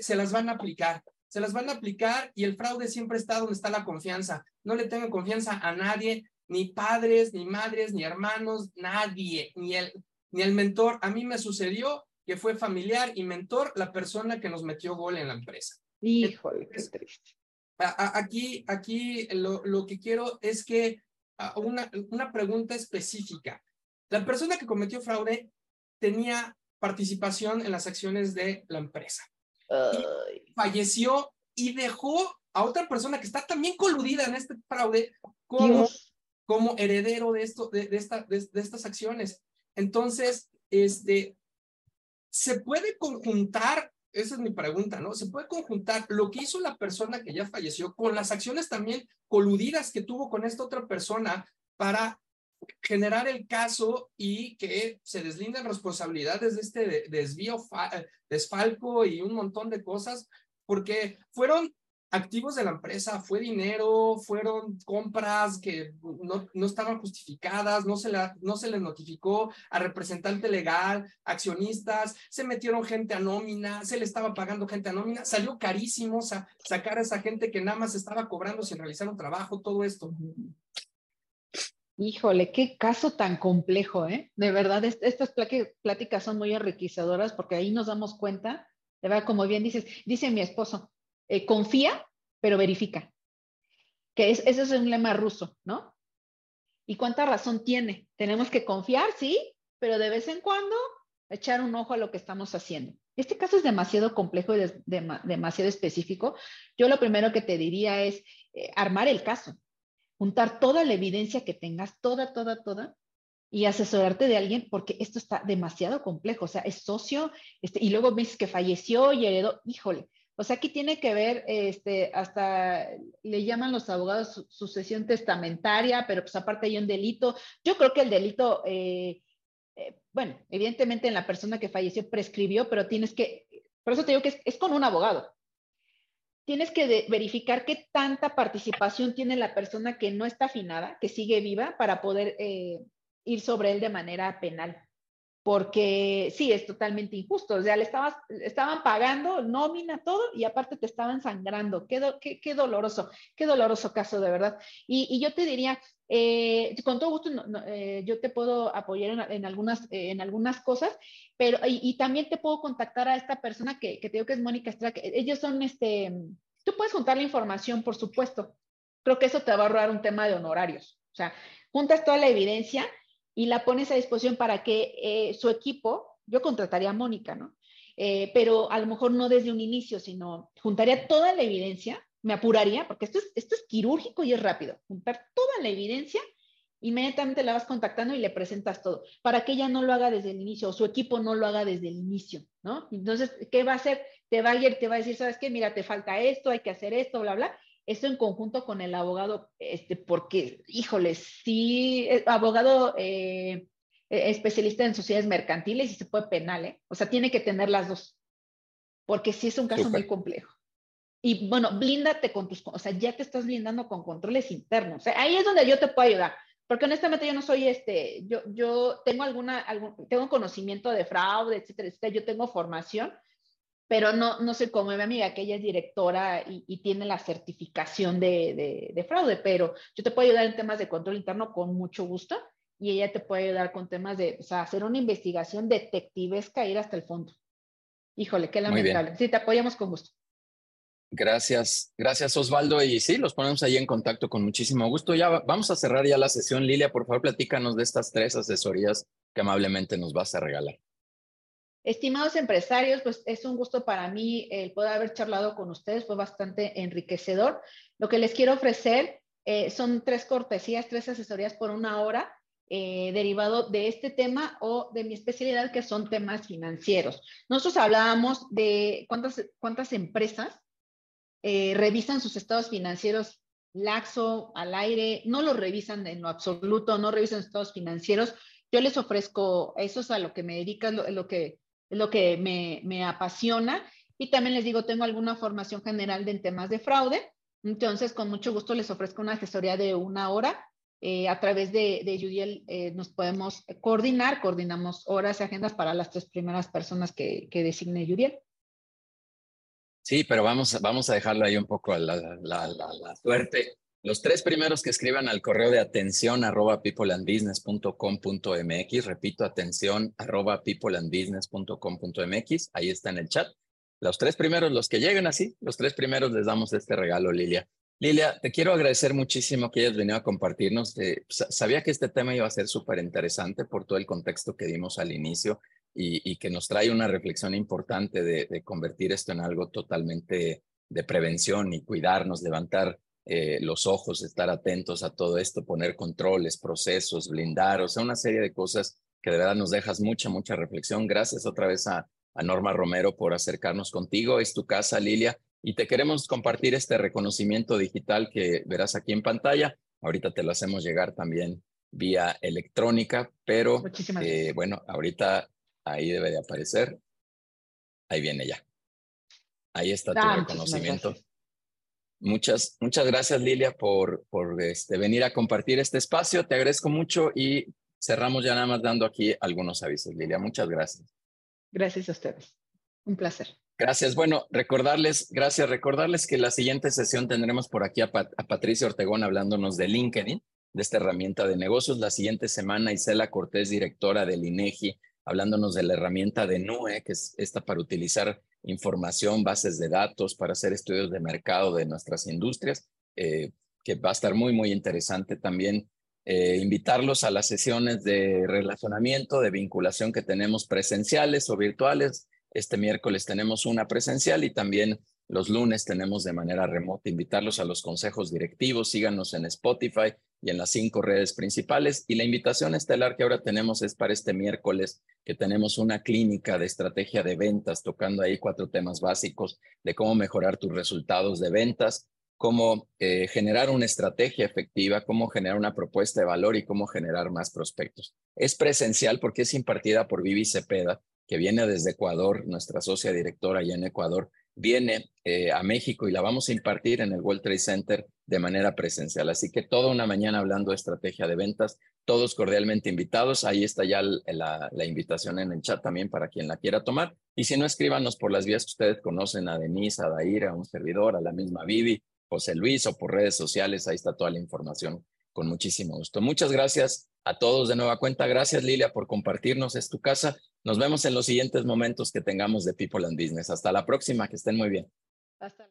S6: se las van a aplicar. Se las van a aplicar y el fraude siempre está donde está la confianza. No le tengan confianza a nadie, ni padres, ni madres, ni hermanos, nadie, ni el, ni el mentor. A mí me sucedió que fue familiar y mentor la persona que nos metió gol en la empresa.
S2: Híjole, qué triste.
S6: Aquí, aquí lo, lo que quiero es que una, una pregunta específica. La persona que cometió fraude tenía participación en las acciones de la empresa. falleció y dejó a otra persona que está también coludida en este fraude como, como heredero de, esto, de, esta, de, de, estas acciones. Entonces, este, ¿Se puede conjuntar? Esa es mi pregunta, ¿no? ¿Se puede conjuntar lo que hizo la persona que ya falleció con las acciones también coludidas que tuvo con esta otra persona para generar el caso y que se deslinden responsabilidades de este desvío, desfalco y un montón de cosas? Porque fueron activos de la empresa, fue dinero, fueron compras que no, no estaban justificadas, no se, la, no se les notificó a representante legal, accionistas, se metieron gente a nómina, se le estaba pagando gente a nómina, salió carísimo sacar a esa gente que nada más estaba cobrando sin realizar un trabajo, todo esto.
S2: Híjole, qué caso tan complejo, ¿eh? De verdad, estas pláticas son muy enriquecedoras porque ahí nos damos cuenta, de como bien dices, dice mi esposo, eh, confía, pero verifica. Que es, ese es un lema ruso, ¿no? ¿Y cuánta razón tiene? Tenemos que confiar, sí, pero de vez en cuando echar un ojo a lo que estamos haciendo. Este caso es demasiado complejo y demasiado específico. Yo lo primero que te diría es eh, armar el caso, juntar toda la evidencia que tengas, toda, toda, toda, y asesorarte de alguien porque esto está demasiado complejo. O sea, es socio, este, y luego ves que falleció y heredó, híjole, o sea, aquí tiene que ver, este, hasta le llaman los abogados sucesión testamentaria, pero pues aparte hay un delito. Yo creo que el delito, eh, eh, bueno, evidentemente en la persona que falleció prescribió, pero tienes que, por eso te digo que es, con un abogado. Tienes que verificar qué tanta participación tiene la persona que no está afinada, que sigue viva, para poder eh, ir sobre él de manera penal porque sí, es totalmente injusto. O sea, le estabas, estaban pagando nómina, todo, y aparte te estaban sangrando. Qué, qué, doloroso, qué doloroso caso, de verdad. Y, yo te diría, eh, con todo gusto, eh, yo te puedo apoyar en, algunas, en algunas cosas, pero y, también te puedo contactar a esta persona que, que te digo que es Mónica Estrada, ellos son, este, tú puedes juntar la información, por supuesto. Creo que eso te va a ahorrar un tema de honorarios. O sea, juntas toda la evidencia y la pones a disposición para que eh, su equipo, yo contrataría a Mónica, ¿no? Eh, pero a lo mejor no desde un inicio, sino juntaría toda la evidencia, me apuraría, porque esto es, esto es quirúrgico y es rápido, juntar toda la evidencia, inmediatamente la vas contactando y le presentas todo, para que ella no lo haga desde el inicio o su equipo no lo haga desde el inicio, ¿no? Entonces, ¿qué va a hacer? Te va a ir, te va a decir, ¿sabes qué? Mira, te falta esto, hay que hacer esto, bla, bla, esto en conjunto con el abogado, este, porque, híjole, sí, eh, abogado eh, e, especialista en sociedades mercantiles y se puede penal, ¿eh? O sea, tiene que tener las dos, porque sí es un caso muy complejo. Y bueno, blíndate con tus, o sea, ya te estás blindando con controles internos. ahí es donde yo te puedo ayudar, porque honestamente yo no soy este, yo, yo tengo alguna, algún, tengo conocimiento de fraude, etcétera, etcétera, yo tengo formación, pero no, no sé cómo mi amiga, que ella es directora y, tiene la certificación de, de, fraude, pero yo te puedo ayudar en temas de control interno con mucho gusto y ella te puede ayudar con temas de, o sea, hacer una investigación detectivesca, ir hasta el fondo. Híjole, qué lamentable. Sí, te apoyamos con gusto.
S1: Gracias, gracias Osvaldo. Y sí, los ponemos ahí en contacto con muchísimo gusto. Ya vamos a cerrar ya la sesión. Lilia, por favor, platícanos de estas tres asesorías que amablemente nos vas a regalar.
S2: Estimados empresarios, pues es un gusto para mí el poder haber charlado con ustedes, fue bastante enriquecedor. Lo que les quiero ofrecer eh, son tres cortesías, tres asesorías por una hora eh, derivado de este tema o de mi especialidad, que son temas financieros. Nosotros hablábamos de cuántas, cuántas empresas eh, revisan sus estados financieros laxo, al aire, no lo revisan en lo absoluto, no revisan estados financieros. Yo les ofrezco, eso es a lo que me dedican, lo, lo que, lo que me, me apasiona. Y también les digo, tengo alguna formación general en temas de fraude. Entonces, con mucho gusto les ofrezco una asesoría de una hora eh, a través de, de Yudiel eh, nos podemos coordinar, coordinamos horas y agendas para las tres primeras personas que, que designe Yudiel.
S1: Sí, pero vamos, vamos a dejarlo ahí un poco a la, la, la, suerte. Los tres primeros que escriban al correo de atención arroba peopleandbusiness.com.mx, repito, atención arroba peopleandbusiness.com.mx, ahí está en el chat. Los tres primeros, los que lleguen así, los tres primeros les damos este regalo, Lilia. Lilia, te quiero agradecer muchísimo que hayas venido a compartirnos. sabía que este tema iba a ser súper interesante por todo el contexto que dimos al inicio y, que nos trae una reflexión importante de, convertir esto en algo totalmente de prevención y cuidarnos, levantar eh, los ojos, estar atentos a todo esto, poner controles, procesos, blindar, o sea, una serie de cosas que de verdad nos dejas mucha, mucha reflexión. Gracias otra vez a, a Norma Romero por acercarnos contigo. Es tu casa, Lilia y te queremos compartir este reconocimiento digital que verás aquí en pantalla. Ahorita te lo hacemos llegar también vía electrónica, pero eh, bueno, ahorita ahí debe de aparecer. Ahí viene ya. Ahí está tu reconocimiento. Muchas, muchas gracias, Lilia, por, por este, venir a compartir este espacio. Te agradezco mucho y cerramos ya nada más dando aquí algunos avisos, Lilia. Muchas gracias.
S2: Gracias a ustedes. Un placer.
S1: Gracias. Bueno, recordarles, gracias, recordarles que la siguiente sesión tendremos por aquí a, Patricia Ortegón hablándonos de LinkedIn, de esta herramienta de negocios. La siguiente semana, Isela Cortés, directora del INEGI, hablándonos de la herramienta de NUE, que es esta para utilizar información, bases de datos, para hacer estudios de mercado de nuestras industrias, eh, que va a estar muy, muy interesante también. Eh, invitarlos a las sesiones de relacionamiento, de vinculación que tenemos presenciales o virtuales este miércoles tenemos una presencial y también los lunes tenemos de manera remota. Invitarlos a los consejos directivos, síganos en Spotify y en las cinco redes principales. Y la invitación estelar que ahora tenemos es para este miércoles, que tenemos una clínica de estrategia de ventas, tocando ahí cuatro temas básicos de cómo mejorar tus resultados de ventas, cómo eh, generar una estrategia efectiva, cómo generar una propuesta de valor y cómo generar más prospectos. Es presencial porque es impartida por Vivi Cepeda, que viene desde Ecuador, nuestra socia directora allá en Ecuador, viene eh, a México y la vamos a impartir en el World Trade Center de manera presencial. Así que toda una mañana hablando de estrategia de ventas, todos cordialmente invitados. Ahí está ya la, invitación en el chat también para quien la quiera tomar. Y si no, escríbanos por las vías que ustedes conocen, a Denise, a Daira, a un servidor, a la misma Vivi, José Luis o por redes sociales. Ahí está toda la información con muchísimo gusto. Muchas gracias a todos de nueva cuenta. Gracias Lilia por compartirnos. Es tu casa nos vemos en los siguientes momentos que tengamos de People and Business. Hasta la próxima, que estén muy bien. Hasta